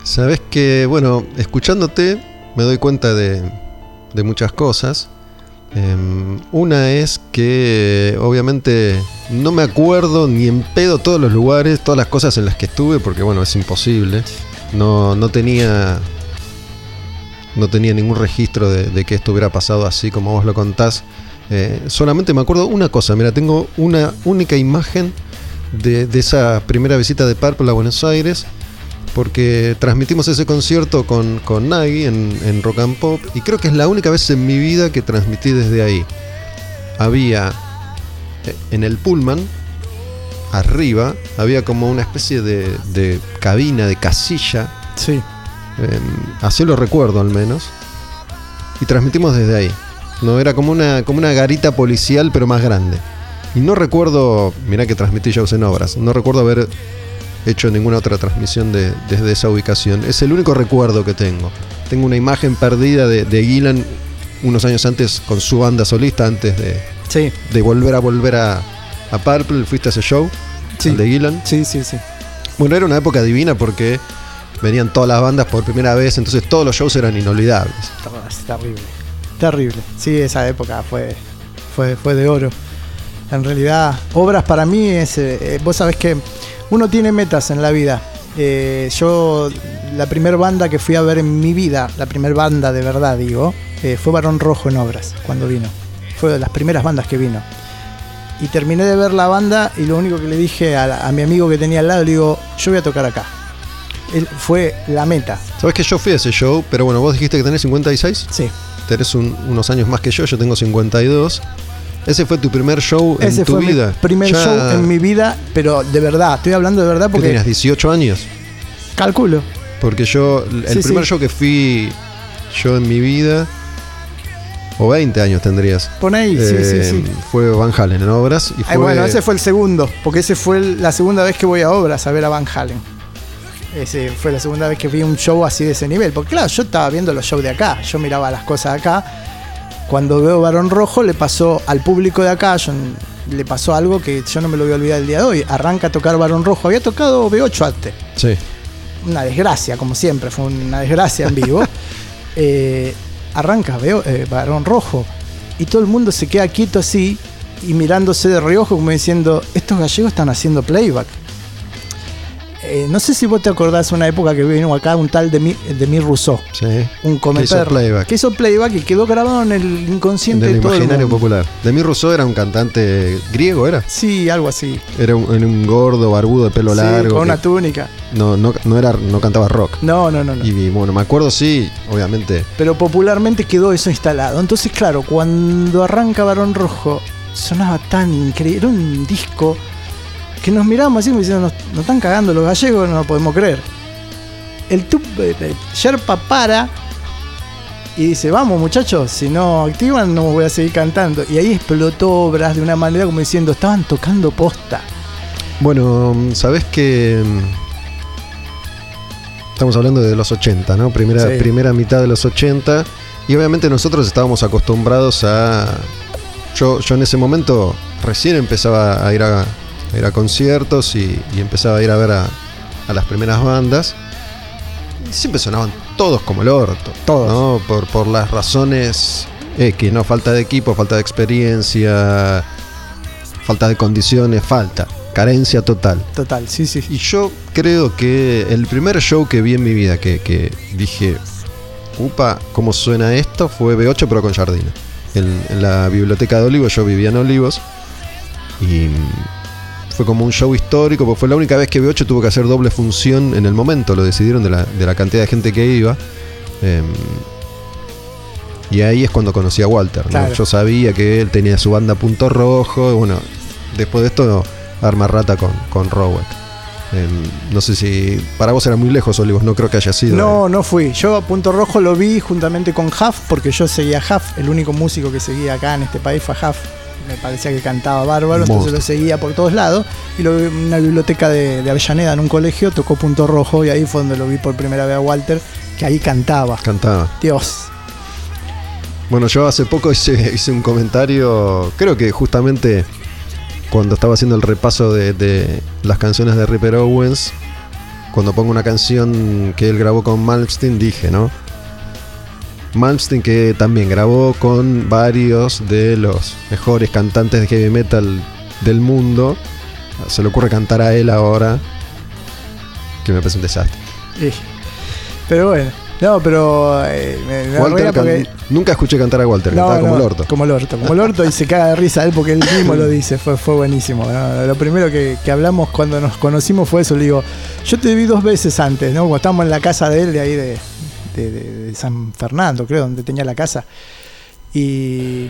Sabes que, bueno, escuchándote me doy cuenta de, de muchas cosas. Em, una es que obviamente no me acuerdo ni en pedo todos los lugares, todas las cosas en las que estuve, porque bueno, es imposible. No, no tenía. No tenía ningún registro de, que esto hubiera pasado así como vos lo contás. Eh, solamente me acuerdo una cosa, mira, tengo una única imagen de, de esa primera visita de Purple a Buenos Aires porque transmitimos ese concierto con, con Nagui en, en Rock and Pop y creo que es la única vez en mi vida que transmití desde ahí. Había eh, en el Pullman, arriba, había como una especie de, de cabina, de casilla, Sí. eh, así lo recuerdo al menos, y transmitimos desde ahí. No era como una, como una garita policial pero más grande. Y no recuerdo, mirá que transmití shows en obras, no recuerdo haber hecho ninguna otra transmisión de- desde esa ubicación. Es el único recuerdo que tengo. Tengo una imagen perdida de, de Gillan unos años antes con su banda solista, antes de, Sí, de volver a volver a, a Purple. ¿Fuiste a ese show? Sí. de Gillan. sí, sí, sí. Bueno, era una época divina porque venían todas las bandas por primera vez, entonces todos los shows eran inolvidables. Terrible. Terrible. Sí, esa época fue, fue, fue de oro. En realidad, obras para mí es. eh, vos sabés que uno tiene metas en la vida. Eh, yo, la primera banda que fui a ver en mi vida, la primera banda de verdad, digo, eh, fue Barón Rojo en Obras, cuando vino. Fue de las primeras bandas que vino. Y terminé de ver la banda y lo único que le dije a, la- a mi amigo que tenía al lado, le digo, yo voy a tocar acá. Él, fue la meta. Sabes que yo fui a ese show, pero bueno, vos dijiste que tenés 56. Sí. Tenés un- unos años más que yo, yo tengo 52. Ese fue tu primer show en Ese tu fue vida. mi primer Ya- show en mi vida, pero de verdad, estoy hablando de verdad ¿Qué porque tenías? ¿18 años? calculo. Porque yo, el Sí, primer sí. show que fui yo en mi vida, o 20 años tendrías. Pon ahí, sí, sí, eh, sí. Fue Van Halen en obras. Y fue, Ay, bueno, ese fue el segundo, porque ese fue el- la segunda vez que voy a obras a ver a Van Halen. Ese fue la segunda vez que vi un show así de ese nivel. Porque claro, yo estaba viendo los shows de acá, yo miraba las cosas de acá. Cuando veo Barón Rojo le pasó al público de acá, yo- le pasó algo que yo no me lo voy a olvidar el día de hoy. Arranca a tocar Barón Rojo, había tocado B8 antes. Sí. una desgracia, como siempre, fue una desgracia en vivo. (laughs) Eh, arranca, veo, eh, varón rojo, y todo el mundo se queda quieto así y mirándose de reojo, como diciendo: Estos gallegos están haciendo playback. Eh, no sé si vos te acordás una época que vino acá un tal de mi, de mi Rousseau, Sí. un Que cometer hizo playback. que hizo playback y quedó grabado en el inconsciente Del de todo el mundo. popular. Demi Rousseau era un cantante griego, ¿era? Sí, algo así. Era un, gordo, barbudo, de pelo Sí, largo. con una que túnica. no, no, no, era, no cantaba rock. No, no, no, no. Y bueno, me acuerdo, sí, obviamente. pero popularmente quedó eso instalado. Entonces, claro, cuando arranca Barón Rojo, sonaba tan increíble. Era un disco que nos miramos así como diciendo, nos, nos están cagando los gallegos, no lo podemos creer. El tup, eh, eh, Sherpa para y dice, vamos muchachos, si no activan no voy a seguir cantando. Y ahí explotó obras de una manera como diciendo, estaban tocando posta. Bueno, sabes que. mm, Estamos hablando de los 80, ¿no? Primera, Sí. primera mitad de los 80. Y obviamente nosotros estábamos acostumbrados a. Yo, yo en ese momento recién empezaba a ir a, a ir a conciertos y, y empezaba a ir a ver a, a las primeras bandas. Y siempre sonaban todos como el orto. Todos. ¿no? Por, por las razones X, ¿no? Falta de equipo, falta de experiencia, falta de condiciones, falta. Carencia total. Total, sí, sí. Y yo creo que el primer show que vi en mi vida que, que dije, upa, ¿cómo suena esto? Fue B8 pero con Jardina. En, en la biblioteca de Olivos, yo vivía en Olivos. Y fue como un show histórico, porque fue la única vez que B8 tuvo que hacer doble función en el momento, lo decidieron de la, de la cantidad de gente que iba. Em, y ahí es cuando conocí a Walter. ¿no? Claro. Yo sabía que él tenía su banda Punto Rojo. y bueno, después de esto, Arma Rata con, con. Em, no sé si para vos era muy lejos, Olivos, no creo que haya sido. No, no fui. Yo a Punto Rojo lo vi juntamente con Huff, porque yo seguía a Huff. El único músico que seguía acá en este país fue Huff. Me parecía que cantaba bárbaro, entonces lo seguía por todos lados. Y lo vi en una biblioteca de, de Avellaneda, en un colegio, tocó Punto Rojo y ahí fue donde lo vi por primera vez a Walter, que ahí cantaba. Cantaba. Dios. Bueno, yo hace poco hice, (laughs) hice un comentario, creo que justamente cuando estaba haciendo el repaso de, de las canciones de Ripper Owens, cuando pongo una canción que él grabó con Malmsteen, dije, ¿no? Malmsteen que también grabó con varios de los mejores cantantes de heavy metal del mundo. Se le ocurre cantar a él ahora, que me parece un desastre. Y- Pero bueno. No, pero eh, me, Walter porque- Nunca escuché cantar a Walter, No, cantaba como el orto. Como el orto, como el orto y se caga de risa él porque él mismo lo dice, fue, fue buenísimo. ¿no? Lo primero que, que hablamos cuando nos conocimos fue eso, le digo, yo te vi dos veces antes, ¿no? Cuando estábamos en la casa de él, de ahí de, de- de- San Fernando, creo, donde tenía la casa. Y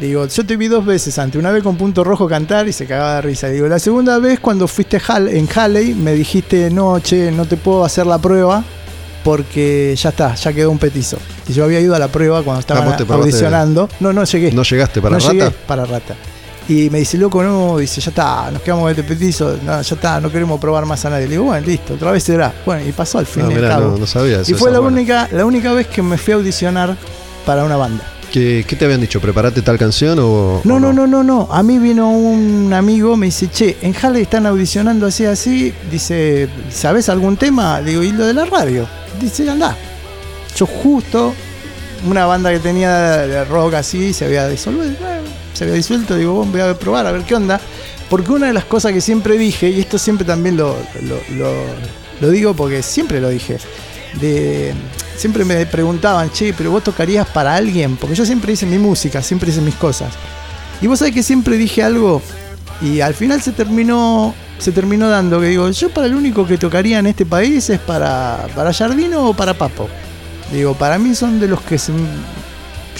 le digo, yo te vi dos veces antes, una vez con Punto Rojo cantar y se cagaba de risa. Le digo, la segunda vez cuando fuiste en Halley me dijiste, no, che, no te puedo hacer la prueba porque ya está, ya quedó un petizo. Y yo había ido a la prueba cuando te probaste- audicionando. No, no llegué. ¿No llegaste para no rata? llegué para rata. Y me dice, loco, no, dice, ya está, nos quedamos con este petizo, no, ya está, no queremos probar más a nadie. Le digo, bueno, listo, otra vez será. Bueno, y pasó al fin No, y al mirá, cabo. no, no sabía eso. y fue la buena. única, la única vez que me fui a audicionar para una banda. ¿Qué, qué te habían dicho? ¿Preparate tal canción o.? No, o no, no, no, no. A mí vino un amigo, me dice, che, en Halle están audicionando así, así. Dice, ¿sabes algún tema? Le digo, ¿y lo de la radio? Dice, anda. Yo justo una banda que tenía de rock así se había disuelto, se había disuelto, digo, "Bueno, voy a probar a ver qué onda. Porque una de las cosas que siempre dije, y esto siempre también lo, digo porque siempre lo dije, de, siempre me preguntaban, che, pero vos tocarías para alguien, porque yo siempre hice mi música, siempre hice mis cosas. Y vos sabés que siempre dije algo y al final se terminó se terminó dando que digo, yo para el único que tocaría en este país es para para Jardino o para Papo. Digo, para mí son de los que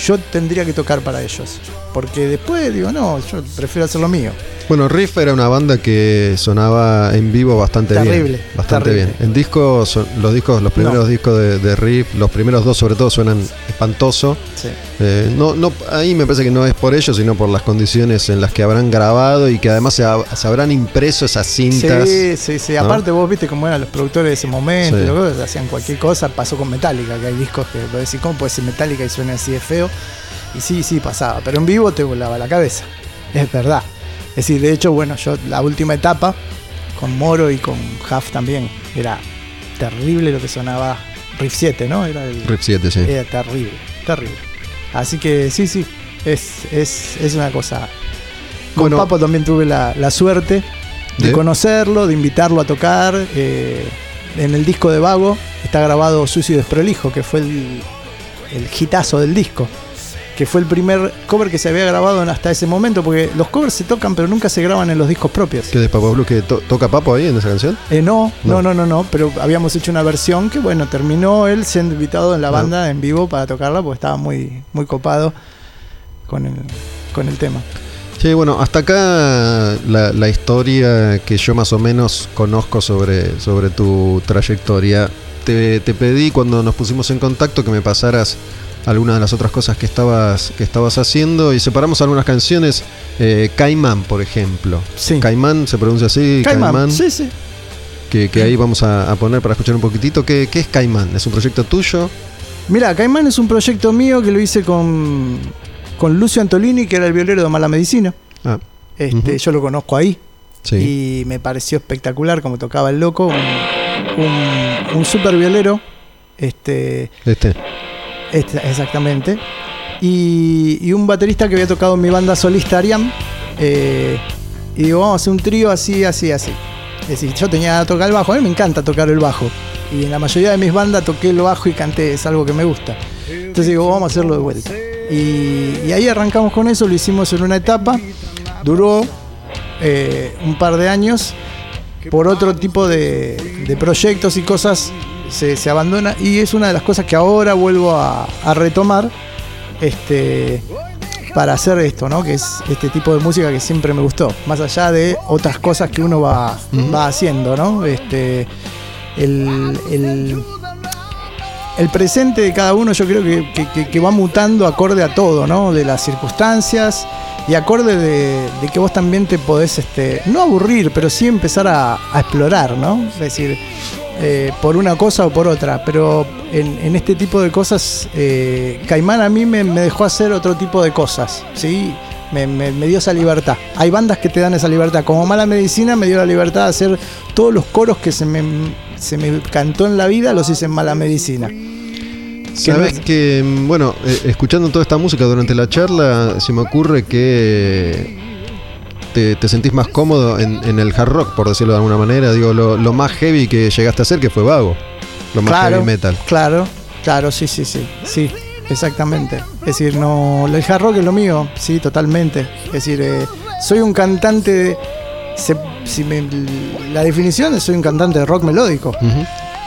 yo tendría que tocar para ellos. Porque después digo, no, yo prefiero hacer lo mío. Bueno, Riff era una banda que sonaba en vivo bastante Terrible, bien. Bastante terrible. bien. En disco, son- los discos, los primeros No. discos de, de Riff, los primeros dos sobre todo suenan espantoso. Sí. Eh, no, no, ahí me parece que no es por ello, sino por las condiciones en las que habrán grabado y que además se, ha- se habrán impreso esas cintas. Sí, sí, sí. ¿no? Aparte vos viste cómo eran los productores de ese momento, Sí. hacían cualquier cosa, pasó con Metallica, que hay discos que vos decís, ¿cómo puede ser Metallica y suena así de feo? Y sí, sí, pasaba, pero en vivo te volaba la cabeza, es verdad. Es decir, de hecho, bueno, yo la última etapa, con Moro y con Huff también, era terrible lo que sonaba Riff 7, ¿no? Era el, Riff 7, sí. era terrible, terrible. Así que sí, sí, es, es, es una cosa. Con Bueno. Papo también tuve la, la suerte de ¿De? conocerlo, de invitarlo a tocar. eh, en el disco de Vago está grabado Sucio Desprolijo, que fue el, el hitazo del disco. Que fue el primer cover que se había grabado en- hasta ese momento, porque los covers se tocan, pero nunca se graban en los discos propios. ¿Qué de Papo Blue que to- toca Papo ahí en esa canción? Eh, no, No. no, no, no, no, pero habíamos hecho una versión que, bueno, terminó él siendo invitado en la banda en vivo para tocarla, porque estaba muy, muy copado con el, con el tema. Sí, bueno, hasta acá la, la historia que yo más o menos conozco sobre, sobre tu trayectoria. Te, te pedí cuando nos pusimos en contacto que me pasaras algunas de las otras cosas que estabas, que estabas haciendo y separamos algunas canciones. Eh, Caimán, por ejemplo. Sí. Caimán se pronuncia así, Caimán, Caimán, sí, sí. que, que ahí vamos a, a poner para escuchar un poquitito. ¿Qué, qué es Caimán? ¿Es un proyecto tuyo? Mira, Caimán es un proyecto mío que lo hice con, con Lucio Antolini, que era el violero de Mala Medicina. Ah, Este. Yo lo conozco ahí sí. y me pareció espectacular como tocaba el loco, un, un, un super violero. Este, Este. Exactamente. Y, un baterista que había tocado en mi banda solista Ariam. eh, y digo, vamos a hacer un trío así, así, así. Es decir, yo tenía que tocar el bajo, a mí me encanta tocar el bajo. Y en la mayoría de mis bandas toqué el bajo y canté, es algo que me gusta. Entonces digo, vamos a hacerlo de vuelta. Y, y ahí arrancamos con eso, lo hicimos en una etapa. Duró eh, un par de años. Por otro tipo de, de proyectos y cosas se, se abandona. Y es una de las cosas que ahora vuelvo a, a retomar. Este, para hacer esto, ¿no? Que es este tipo de música que siempre me gustó. Más allá de otras cosas que uno va, va haciendo, ¿no? Este, el, el, el presente de cada uno yo creo que- que- que va mutando acorde a todo, ¿no? De las circunstancias y acorde de, que vos también te podés, este, no aburrir, pero sí empezar a, explorar, ¿no? Es decir, eh, por una cosa o por otra, pero en, en este tipo de cosas, eh, Caimán a mí me, me dejó hacer otro tipo de cosas, ¿sí? Me, me- me dio esa libertad. Hay bandas que te dan esa libertad. Como Mala Medicina me dio la libertad de hacer todos los coros que se me, se me cantó en la vida, los hice en Mala Medicina. Sabes que, mm, bueno, eh, escuchando toda esta música durante la charla, se me ocurre que te, te sentís más cómodo en, en el hard rock, por decirlo de alguna manera. Digo, lo, lo más heavy que llegaste a hacer, que fue vago. Lo más claro, heavy metal. Claro, claro, sí, sí, sí, sí, exactamente. Es decir, no, el hard rock es lo mío, sí, totalmente. Es decir, eh, soy un cantante, de- se- si me- la definición es soy un cantante de rock melódico,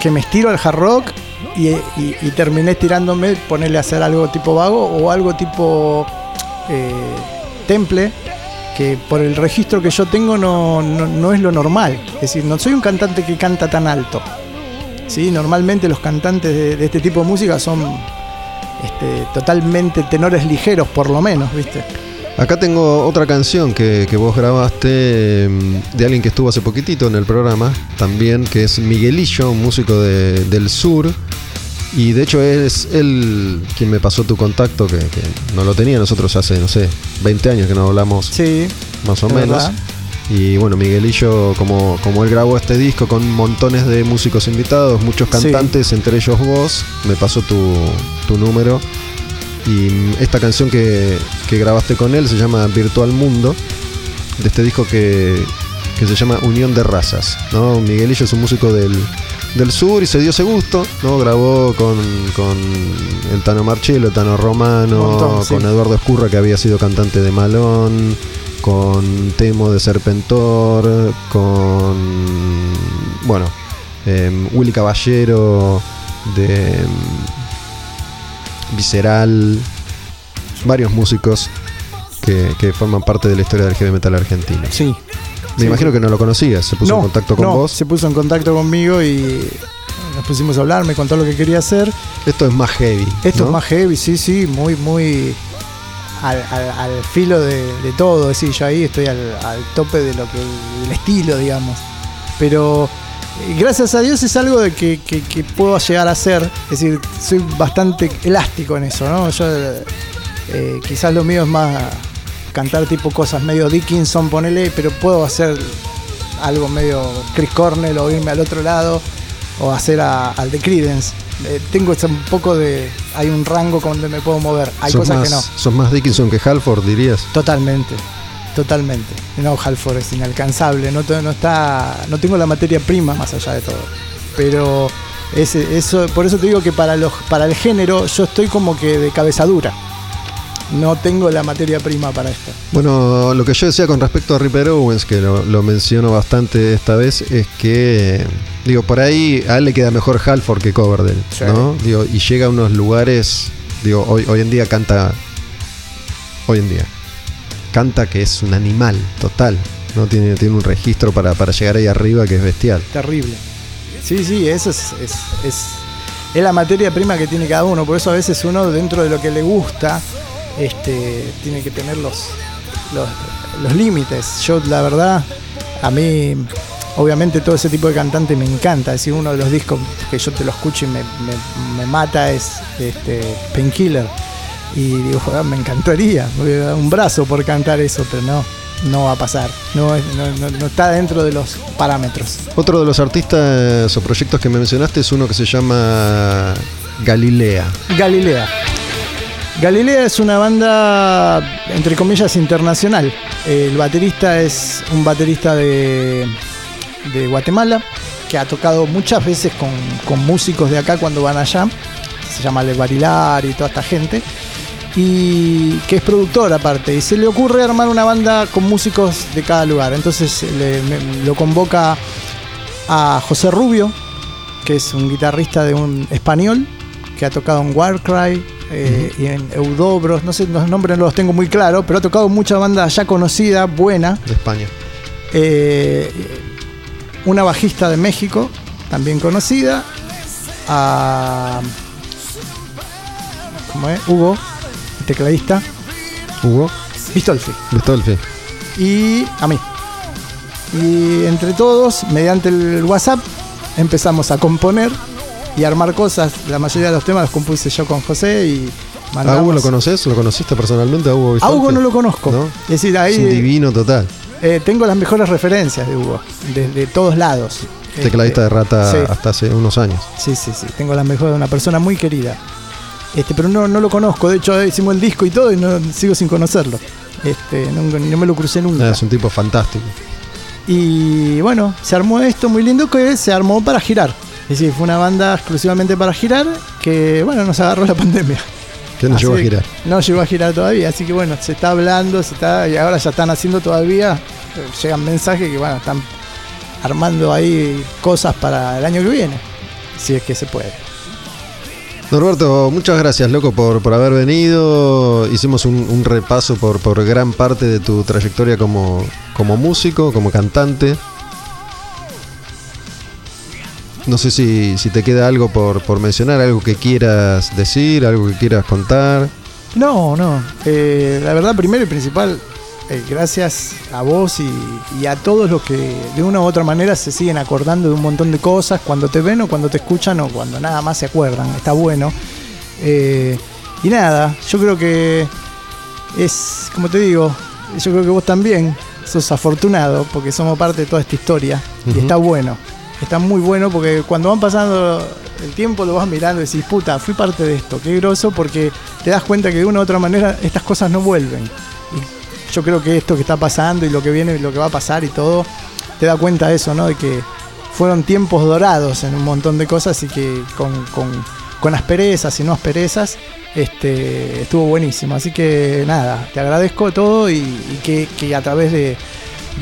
que me estiro al hard rock y, y- y terminé estirándome, ponerle a hacer algo tipo vago o algo tipo eh, temple, que por el registro que yo tengo no, no, no es lo normal. Es decir, no soy un cantante que canta tan alto. ¿sí? Normalmente los cantantes de, este tipo de música son este, totalmente tenores ligeros, por lo menos, ¿viste? Acá tengo otra canción que, que vos grabaste mm, de alguien que estuvo hace poquitito en el programa, también, que es Miguelillo, un músico de- del sur. Y de hecho es él quien me pasó tu contacto, que, que no lo tenía nosotros hace, no sé, 20 años que no hablamos Sí, más o menos. verdad. Y bueno, Miguelillo, como, como él grabó este disco con montones de músicos invitados, muchos Sí. cantantes, entre ellos vos, me pasó tu, tu número. Y esta canción que, que grabaste con él se llama Virtual Mundo, de este disco que, que se llama Unión de Razas. ¿no? Miguelillo es un músico del, del sur y se dio ese gusto, ¿no? Grabó con, con el Tano Marcello, el Tano Romano, Un montón, sí. con Eduardo Escurra, que había sido cantante de Malón, con Temo de Serpentor, con. Bueno, em, Willy Caballero de. Visceral, varios músicos que, que forman parte de la historia del heavy metal argentino. Sí. Me Sí. imagino que no lo conocías, se puso en contacto con no, vos. Se puso en contacto conmigo y nos pusimos a hablar, me contó lo que quería hacer. Esto es más heavy. Esto ¿no? es más heavy, sí, sí, muy, muy al, al- al filo de, de todo. Es decir, yo ahí estoy al, al tope de lo que del estilo, digamos. Pero eh, gracias a Dios es algo de que, que- que puedo llegar a hacer. Es decir, soy bastante elástico en eso, ¿no? Yo eh, quizás lo mío es más cantar tipo cosas medio Dickinson, ponele, pero puedo hacer algo medio Chris Cornell o irme al otro lado o hacer a- al de Creedence. Eh, tengo un poco de. Hay un rango con donde me puedo mover. Hay cosas más, que no. Sos más Dickinson que Halford, dirías. Totalmente. Totalmente. No, Halford es inalcanzable. No, no está. No tengo la materia prima más allá de todo. Pero eso, por eso te digo que para los, para el género, yo estoy como que de cabeza dura. No tengo la materia prima para esto. Bueno, lo que yo decía con respecto a Ripper Owens, que lo, lo menciono bastante esta vez, es que, digo, por ahí a él le queda mejor Halford que Coverdale, Sí. ¿no? Digo, y llega a unos lugares, digo, hoy, hoy en día canta, hoy en día, canta que es un animal total, ¿no? Tiene, tiene un registro para, para llegar ahí arriba que es bestial. Terrible. Sí, sí, eso es, es, es, es la materia prima que tiene cada uno. Por eso a veces uno, dentro de lo que le gusta, este, tiene que tener los, los, los límites. Yo, la verdad, a mí, obviamente, todo ese tipo de cantante me encanta. Es decir, uno de los discos que yo te lo escucho y me, me- me mata es este, Painkiller. Y digo, "Joder, me encantaría, me voy a dar un brazo por cantar eso, pero no, no va a pasar. No, es- no- no- no está dentro de los parámetros. Otro de los artistas o proyectos que me mencionaste es uno que se llama Galilea. Galilea. Galilea es una banda, entre comillas, internacional. El baterista es un baterista de, de Guatemala que ha tocado muchas veces con, con músicos de acá cuando van allá. Se llama Le Barilar y toda esta gente. Y que es productor aparte. Y se le ocurre armar una banda con músicos de cada lugar. Entonces le- me- lo convoca a José Rubio, que es un guitarrista de un español que ha tocado en Warcry eh, y en Eudobros, no sé, los nombres no los tengo muy claros, pero ha tocado mucha banda ya conocida, buena. de España. Eh, una bajista de México, también conocida. A, ¿Cómo es? Hugo, tecladista. Hugo, Bistolfi Bistolfi. y a mí. Y entre todos, mediante el WhatsApp, empezamos a componer y armar cosas. La mayoría de los temas los compuse yo con José y ¿A mandamos. Hugo lo conoces? ¿Lo conociste personalmente a Hugo A no lo conozco. ¿No? Es decir, Es un ahí divino total. eh, tengo las mejores referencias de Hugo, de, de todos lados. Tecladista de rata sí. hasta hace unos años. Sí, sí, sí. Tengo las mejores de una persona muy querida. Este, pero no, no lo conozco. De hecho, hicimos el disco y todo y no, sigo sin conocerlo. Este, no, no me lo crucé nunca. Es un tipo fantástico. Y bueno, se armó esto muy lindo que se armó para girar. Es decir, fue una banda exclusivamente para girar que, bueno, nos agarró la pandemia. ¿Qué nos Así llevó a que girar? No llegó a girar todavía, así que bueno, se está hablando, se está y ahora ya están haciendo todavía. Llegan mensajes que, bueno, están armando ahí cosas para el año que viene, si es que se puede. Norberto, muchas gracias, loco, por, por haber venido. Hicimos un, un repaso por, por gran parte de tu trayectoria como, como músico, como cantante. No sé si, si te queda algo por, por mencionar, algo que quieras decir, algo que quieras contar. No, no. eh, la verdad, primero y principal, eh, gracias a vos y, y a todos los que de una u otra manera se siguen acordando de un montón de cosas cuando te ven o cuando te escuchan o cuando nada más se acuerdan. Está bueno. Eh, y nada, yo creo que es, como te digo, yo creo que vos también sos afortunado porque somos parte de toda esta historia y está bueno. Está muy bueno porque cuando van pasando el tiempo lo vas mirando y decís, puta, fui parte de esto, qué groso, porque te das cuenta que de una u otra manera estas cosas no vuelven. Y yo creo que esto que está pasando y lo que viene y lo que va a pasar y todo, te da cuenta de eso, ¿no? De que fueron tiempos dorados en un montón de cosas y que con, con, asperezas y no asperezas, este, estuvo buenísimo. Así que nada, te agradezco todo y, que, a través de,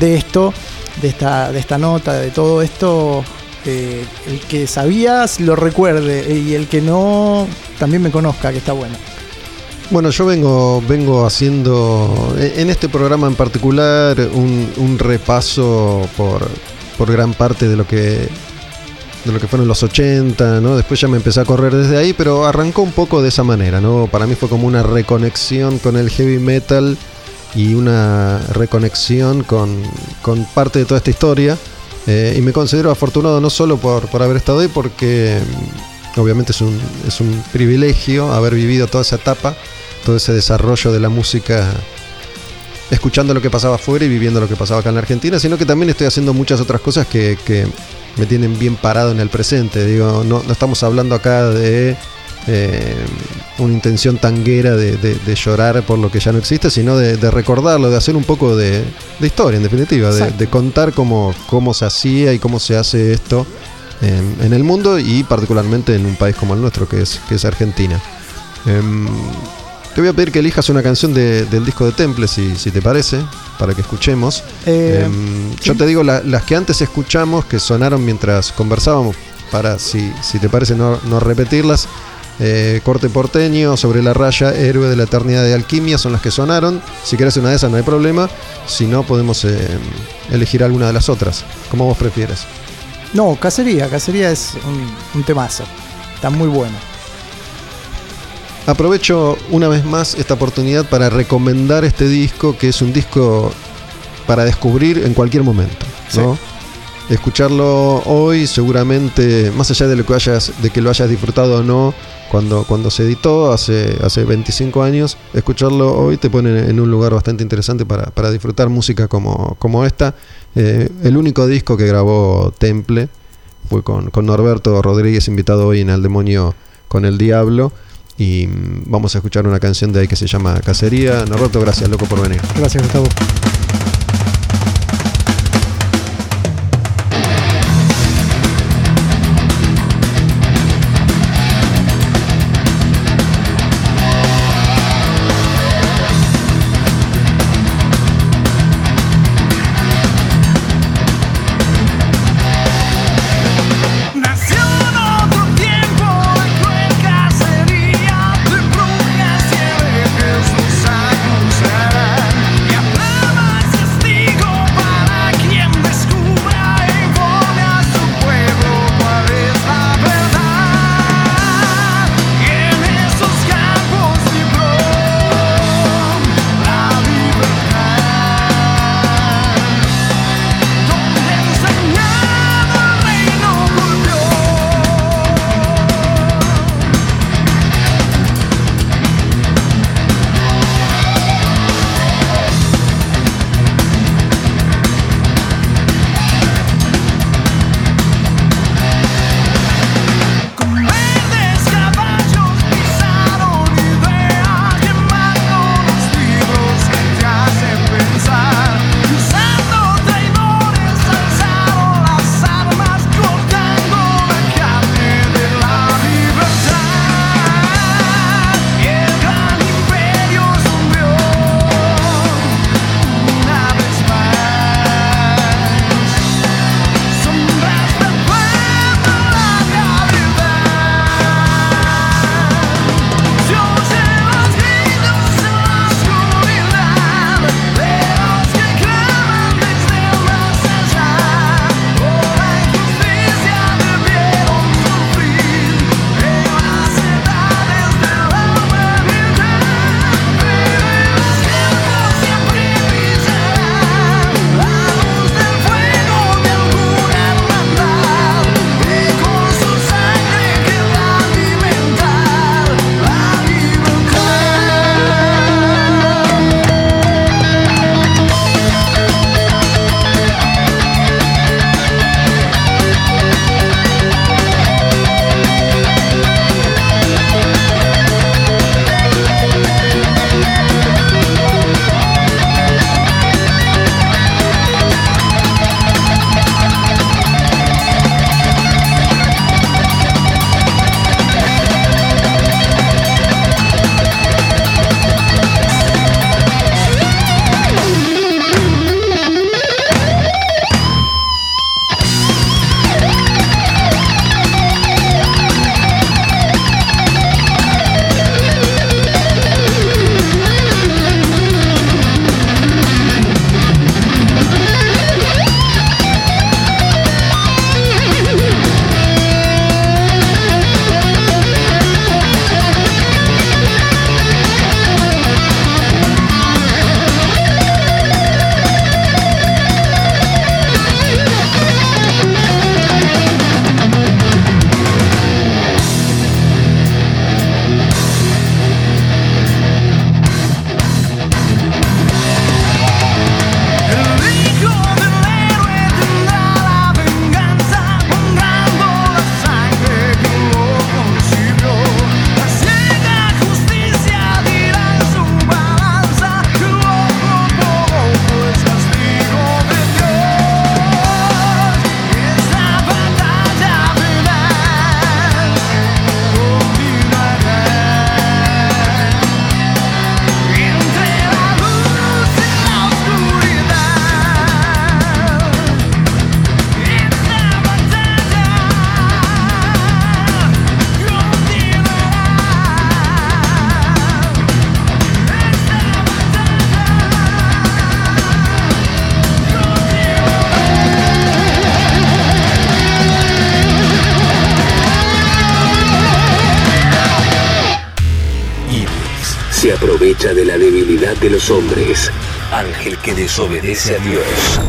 esto, de esta, de esta nota, de todo esto, eh, el que sabías lo recuerde y el que no también me conozca, que está bueno. Bueno, yo vengo, vengo haciendo en este programa en particular un repaso por, por gran parte de lo que de lo que fueron los 80, ¿no? Después ya me empecé a correr desde ahí, pero arrancó un poco de esa manera, ¿no? Para mí fue como una reconexión con el heavy metal y una reconexión con, parte de toda esta historia. Eh, y me considero afortunado no solo por, por haber estado ahí, porque obviamente es un, es un privilegio haber vivido toda esa etapa, todo ese desarrollo de la música escuchando lo que pasaba afuera y viviendo lo que pasaba acá en la Argentina, sino que también estoy haciendo muchas otras cosas que, me tienen bien parado en el presente. Digo, no, estamos hablando acá de eh, una intención tanguera de, llorar por lo que ya no existe, sino de, recordarlo, de hacer un poco de, historia, en definitiva, de, contar cómo, cómo se hacía y cómo se hace esto en, el mundo y particularmente en un país como el nuestro, que es, que es Argentina. Em, te voy a pedir que elijas una canción del disco de Temple, si, si te parece, para que escuchemos. Eh, em, yo te digo las que antes escuchamos, que sonaron mientras conversábamos, para, si, si te parece, no, repetirlas. Eh, Corte porteño, sobre la raya, héroe de la eternidad de alquimia, son las que sonaron. Si querés una de esas no hay problema. Si no, podemos em, elegir alguna de las otras, como vos prefieres. No, Cacería, Cacería es un, un temazo. Está muy bueno. Aprovecho una vez más esta oportunidad para recomendar este disco, que es un disco para descubrir en cualquier momento. Escucharlo hoy, seguramente, más allá de, lo que hayas, de que lo hayas disfrutado o no, cuando, cuando se editó hace, hace 25 años, escucharlo hoy te pone en un lugar bastante interesante para, disfrutar música como, como esta. Eh, el único disco que grabó Temple fue con, con Norberto Rodríguez, invitado hoy en El Demonio con el Diablo. Y vamos a escuchar una canción de ahí que se llama Cacería. Norberto, gracias, loco, por venir. Gracias, Gustavo. Hombres. Ángel que desobedece a Dios.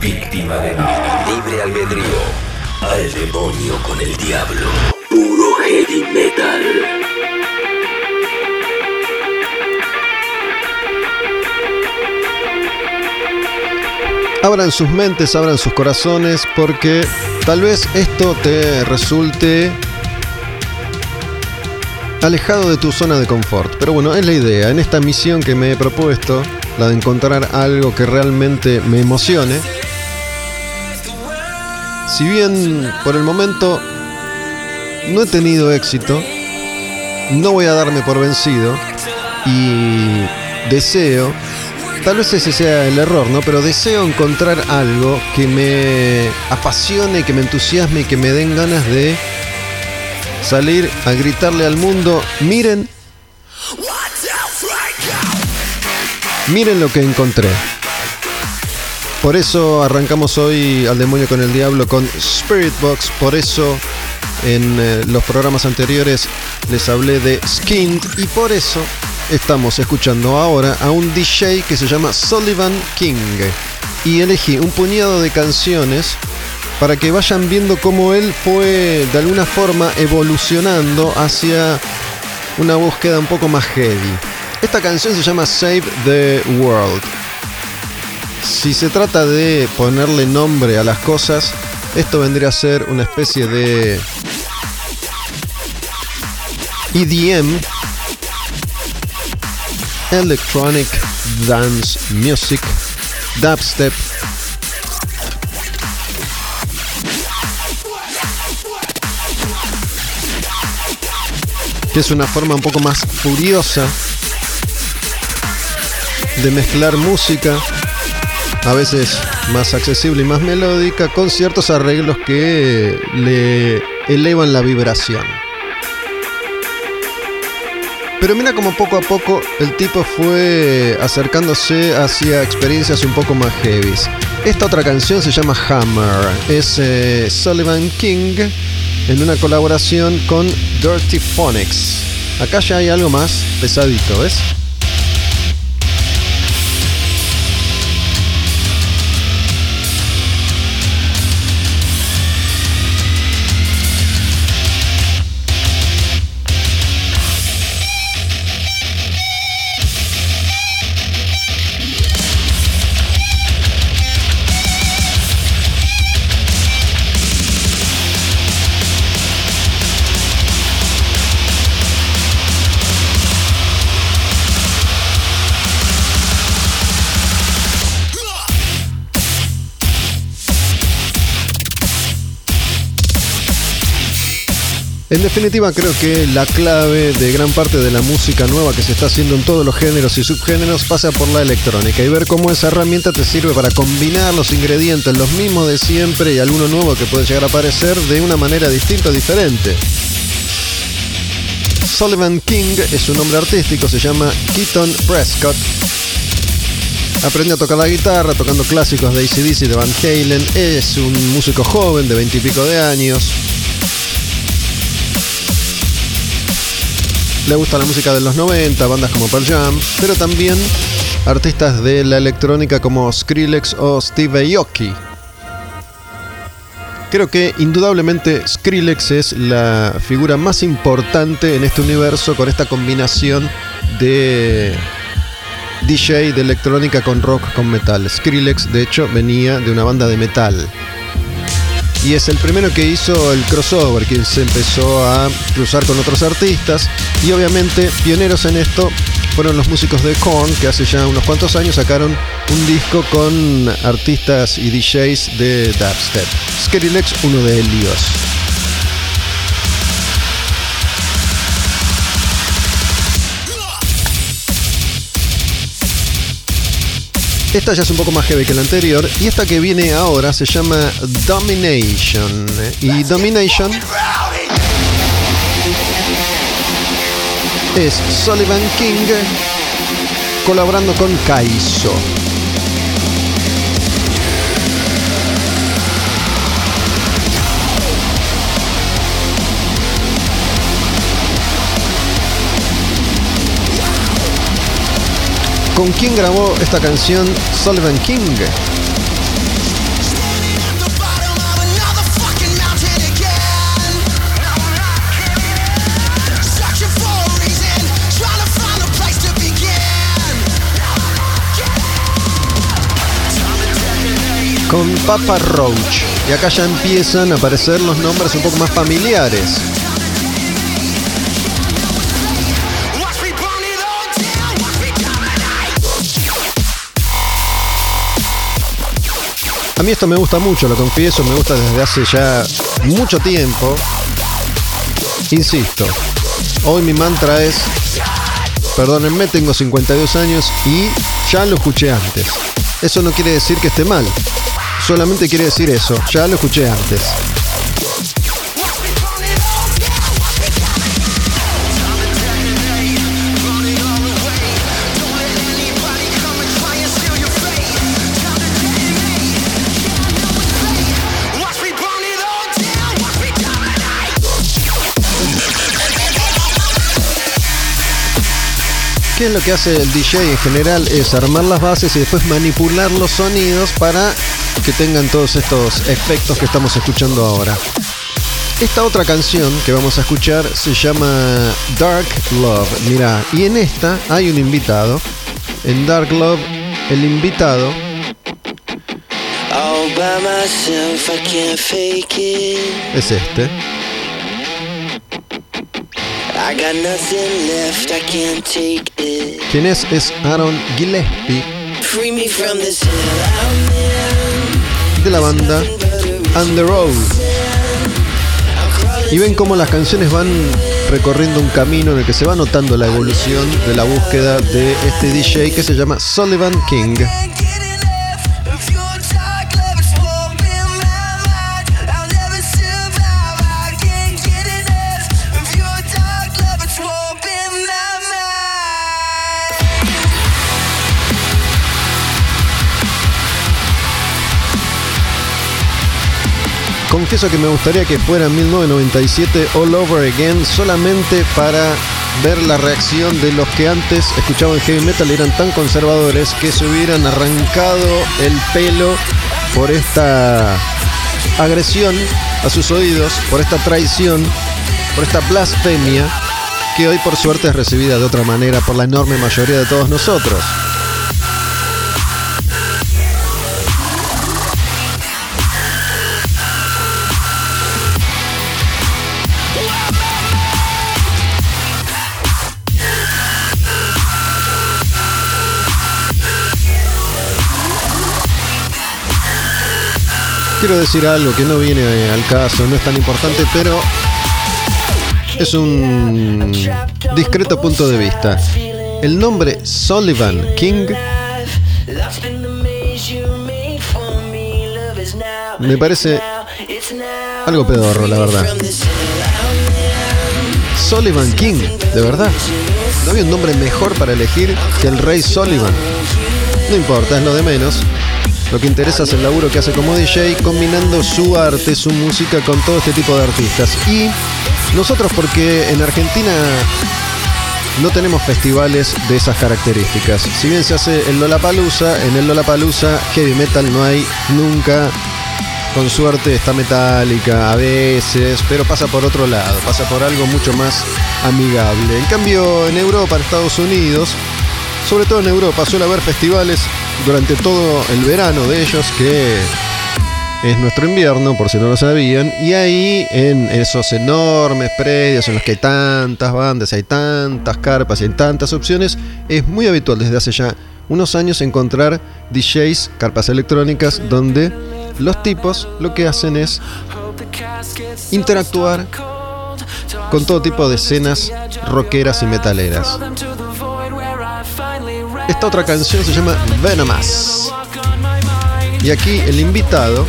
Víctima de libre albedrío. Al demonio con el diablo. Puro heavy metal. Abran sus mentes, abran sus corazones, porque tal vez esto te resulte alejado de tu zona de confort. Pero bueno, es la idea. En esta misión que me he propuesto, la de encontrar algo que realmente me emocione, si bien por el momento no he tenido éxito, no voy a darme por vencido y deseo, tal vez ese sea el error, ¿no? Pero deseo encontrar algo que me apasione, que me entusiasme y que me den ganas de salir a gritarle al mundo, miren, miren lo que encontré. Por eso arrancamos hoy al demonio con el diablo con Spirit Box, por eso en eh, los programas anteriores les hablé de Skinned y por eso estamos escuchando ahora a un DJ que se llama Sullivan King y elegí un puñado de canciones para que vayan viendo cómo él fue de alguna forma evolucionando hacia una búsqueda un poco más heavy. Esta canción se llama Save the World. Si se trata de ponerle nombre a las cosas, esto vendría a ser una especie de EDM, Electronic Dance Music, Dubstep, que es una forma un poco más furiosa de mezclar música, a veces más accesible y más melódica, con ciertos arreglos que le elevan la vibración. Pero mira como poco a poco el tipo fue acercándose hacia experiencias un poco más heavies. Esta otra canción se llama Hammer. Es eh, Sullivan King en una colaboración con Dirty Phonics. Acá ya hay algo más pesadito, ¿ves? En definitiva, creo que la clave de gran parte de la música nueva que se está haciendo en todos los géneros y subgéneros pasa por la electrónica y ver cómo esa herramienta te sirve para combinar los ingredientes, los mismos de siempre y alguno nuevo que puede llegar a aparecer de una manera distinta diferente. Sullivan King es su nombre artístico, se llama Keaton Prescott. Aprende a tocar la guitarra tocando clásicos de ACDC de Van Halen. Es un músico joven de veintipico de años Le gusta la música de los 90, bandas como Pearl Jam, pero también artistas de la electrónica como Skrillex o Steve Aoki. Creo que indudablemente Skrillex es la figura más importante en este universo con esta combinación de DJ de electrónica con rock con metal. Skrillex de hecho venía de una banda de metal y es el primero que hizo el crossover, que se empezó a cruzar con otros artistas y obviamente pioneros en esto fueron los músicos de Korn que hace ya unos cuantos años sacaron un disco con artistas y DJs de dubstep. Skrillex, uno de ellos. Esta ya es un poco más heavy que la anterior. Y esta que viene ahora se llama Domination. Y Domination es Sullivan King colaborando con Kaizo. ¿Con quién grabó esta canción Sullivan King? con Papa Roach. Y acá ya empiezan a aparecer los nombres un poco más familiares. A mí esto me gusta mucho, lo confieso, me gusta desde hace ya mucho tiempo. Insisto, hoy mi mantra es, perdónenme, tengo 52 años y ya lo escuché antes. Eso no quiere decir que esté mal, solamente quiere decir eso, ya lo escuché antes. ¿Qué es lo que hace el DJ en general? Es armar las bases y después manipular los sonidos para que tengan todos estos efectos que estamos escuchando ahora. Esta otra canción que vamos a escuchar se llama Dark Love. Mira, y en esta hay un invitado. En Dark Love, el invitado es este. ¿Quién es? Es Aaron Gillespie de la banda On the Road. Y ven cómo las canciones van recorriendo un camino en el que se va notando la evolución de la búsqueda de este DJ que se llama Sullivan King. Confieso que me gustaría que fuera 1997 All Over Again solamente para ver la reacción de los que antes escuchaban heavy metal y eran tan conservadores que se hubieran arrancado el pelo por esta agresión a sus oídos, por esta traición, por esta blasfemia que hoy por suerte es recibida de otra manera por la enorme mayoría de todos nosotros. Quiero decir algo que no viene al caso, no es tan importante, pero es un discreto punto de vista. El nombre Sullivan King me parece algo pedorro, la verdad. Sullivan King, de verdad. No había un nombre mejor para elegir que el rey Sullivan. No importa, es lo de menos. Lo que interesa es el laburo que hace como DJ combinando su arte, su música con todo este tipo de artistas. Y nosotros porque en Argentina no tenemos festivales de esas características. Si bien se hace el Lollapalooza, en el Lollapalooza heavy metal no hay nunca. Con suerte está metálica a veces, pero pasa por otro lado, pasa por algo mucho más amigable. En cambio, en Europa, en Estados Unidos, sobre todo en Europa, suele haber festivales durante todo el verano de ellos, que es nuestro invierno, por si no lo sabían, y ahí en esos enormes predios en los que hay tantas bandas, hay tantas carpas y hay tantas opciones, es muy habitual desde hace ya unos años encontrar DJs, carpas electrónicas, donde los tipos lo que hacen es interactuar con todo tipo de escenas rockeras y metaleras. Esta otra canción se llama Venomous. Y aquí el invitado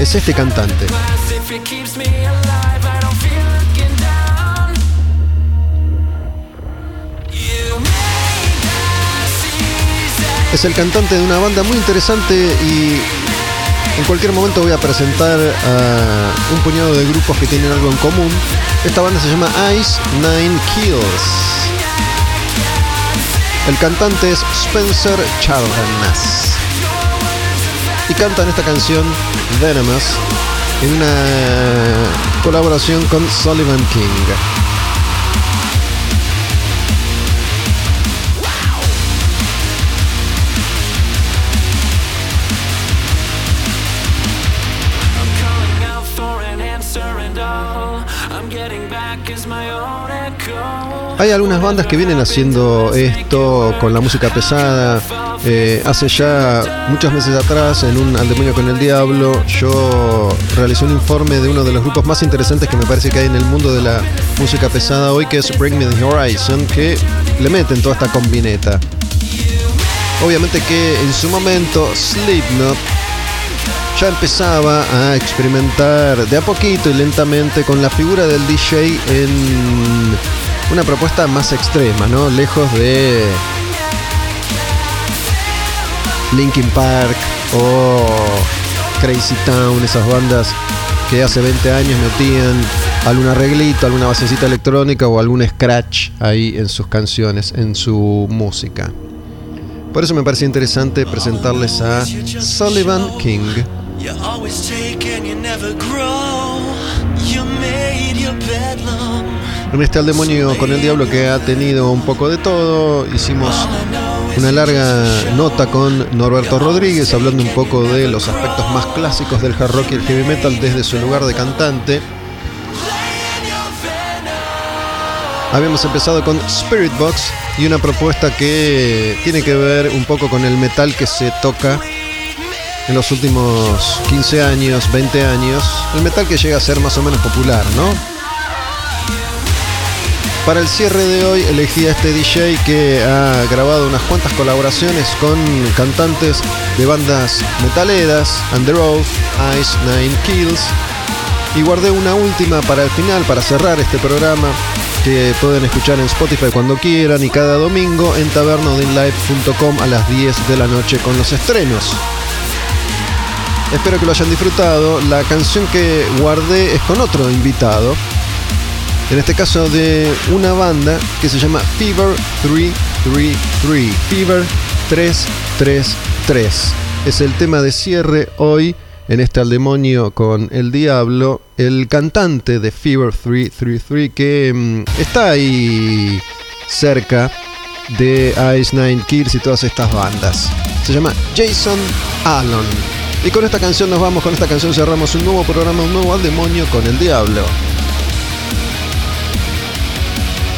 es este cantante. Es el cantante de una banda muy interesante y en cualquier momento voy a presentar a un puñado de grupos que tienen algo en común. Esta banda se llama Ice Nine Kills. El cantante es Spencer Charnas. Y cantan esta canción Venomous en una colaboración con Sullivan King. Hay algunas bandas que vienen haciendo esto con la música pesada. Eh, hace ya muchos meses atrás, en un Al Demonio con el Diablo, yo realicé un informe de uno de los grupos más interesantes que me parece que hay en el mundo de la música pesada hoy, que es Bring Me the Horizon, que le meten toda esta combineta. Obviamente que en su momento Slipknot ya empezaba a experimentar de a poquito y lentamente con la figura del DJ en una propuesta más extrema, ¿no? Lejos de Linkin Park o Crazy Town, esas bandas que hace 20 años metían algún arreglito, alguna basecita electrónica o algún scratch ahí en sus canciones, en su música. Por eso me parece interesante presentarles a Sullivan King. En este al demonio con el diablo que ha tenido un poco de todo, hicimos una larga nota con Norberto Rodríguez hablando un poco de los aspectos más clásicos del hard rock y el heavy metal desde su lugar de cantante. Habíamos empezado con Spirit Box y una propuesta que tiene que ver un poco con el metal que se toca en los últimos 15 años, 20 años. El metal que llega a ser más o menos popular, ¿no? Para el cierre de hoy elegí a este DJ que ha grabado unas cuantas colaboraciones con cantantes de bandas metaleras, Under Oath, Ice Nine Kills. Y guardé una última para el final, para cerrar este programa, que pueden escuchar en Spotify cuando quieran y cada domingo en tabernodinlive.com a las 10 de la noche con los estrenos. Espero que lo hayan disfrutado. La canción que guardé es con otro invitado en este caso de una banda que se llama Fever 333. Fever 333. Es el tema de cierre hoy en este al demonio con el diablo. El cantante de Fever 333 que mm, está ahí cerca de Ice Nine Kills y todas estas bandas. Se llama Jason Allen. Y con esta canción nos vamos, con esta canción cerramos un nuevo programa, un nuevo al demonio con el diablo.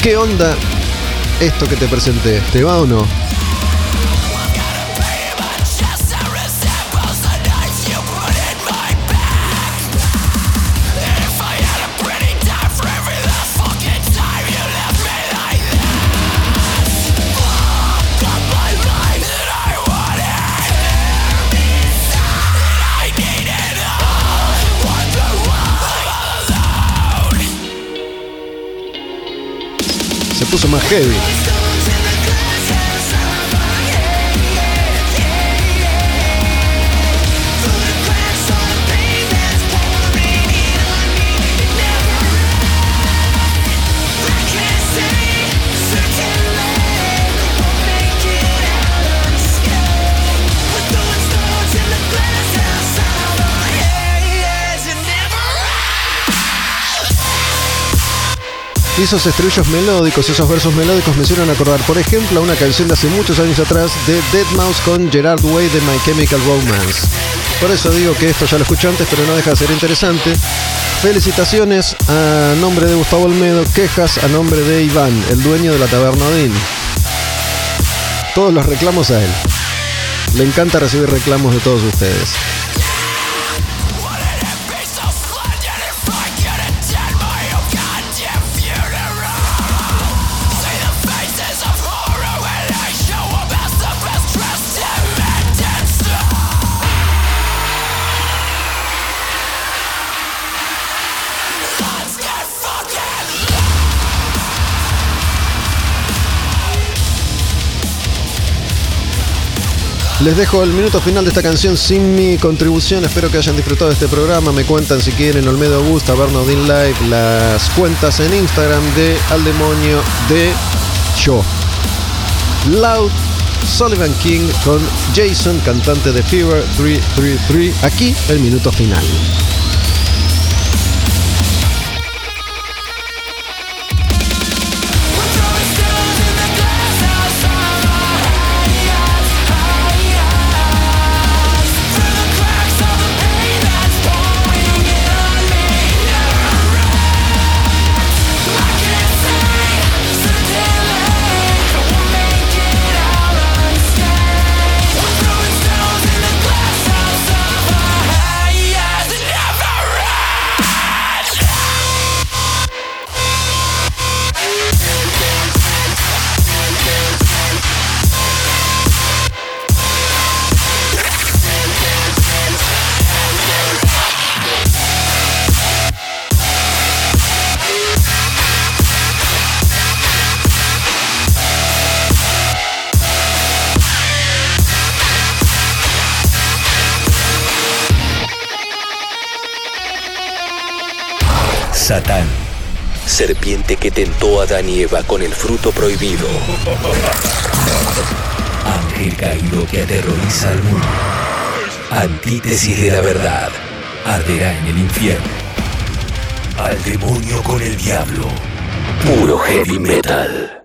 ¿Qué onda esto que te presenté? ¿Te va o no? Puso más heavy. Esos estribillos melódicos, esos versos melódicos me hicieron acordar, por ejemplo, a una canción de hace muchos años atrás de Dead Mouse con Gerard Way de My Chemical Romance. Por eso digo que esto ya lo escuché antes, pero no deja de ser interesante. Felicitaciones a nombre de Gustavo Olmedo, quejas a nombre de Iván, el dueño de la taberna Odín. Todos los reclamos a él. Le encanta recibir reclamos de todos ustedes. Les dejo el minuto final de esta canción sin mi contribución. Espero que hayan disfrutado de este programa. Me cuentan si quieren Olmedo Augusta, Bernardin Live, las cuentas en Instagram de Al Demonio de Yo. Loud, Sullivan King con Jason, cantante de Fever 333. Aquí el minuto final. Serpiente que tentó a Adán y Eva con el fruto prohibido. Ángel caído que aterroriza al mundo. Antítesis de la verdad, arderá en el infierno. Al demonio con el diablo. Puro heavy metal.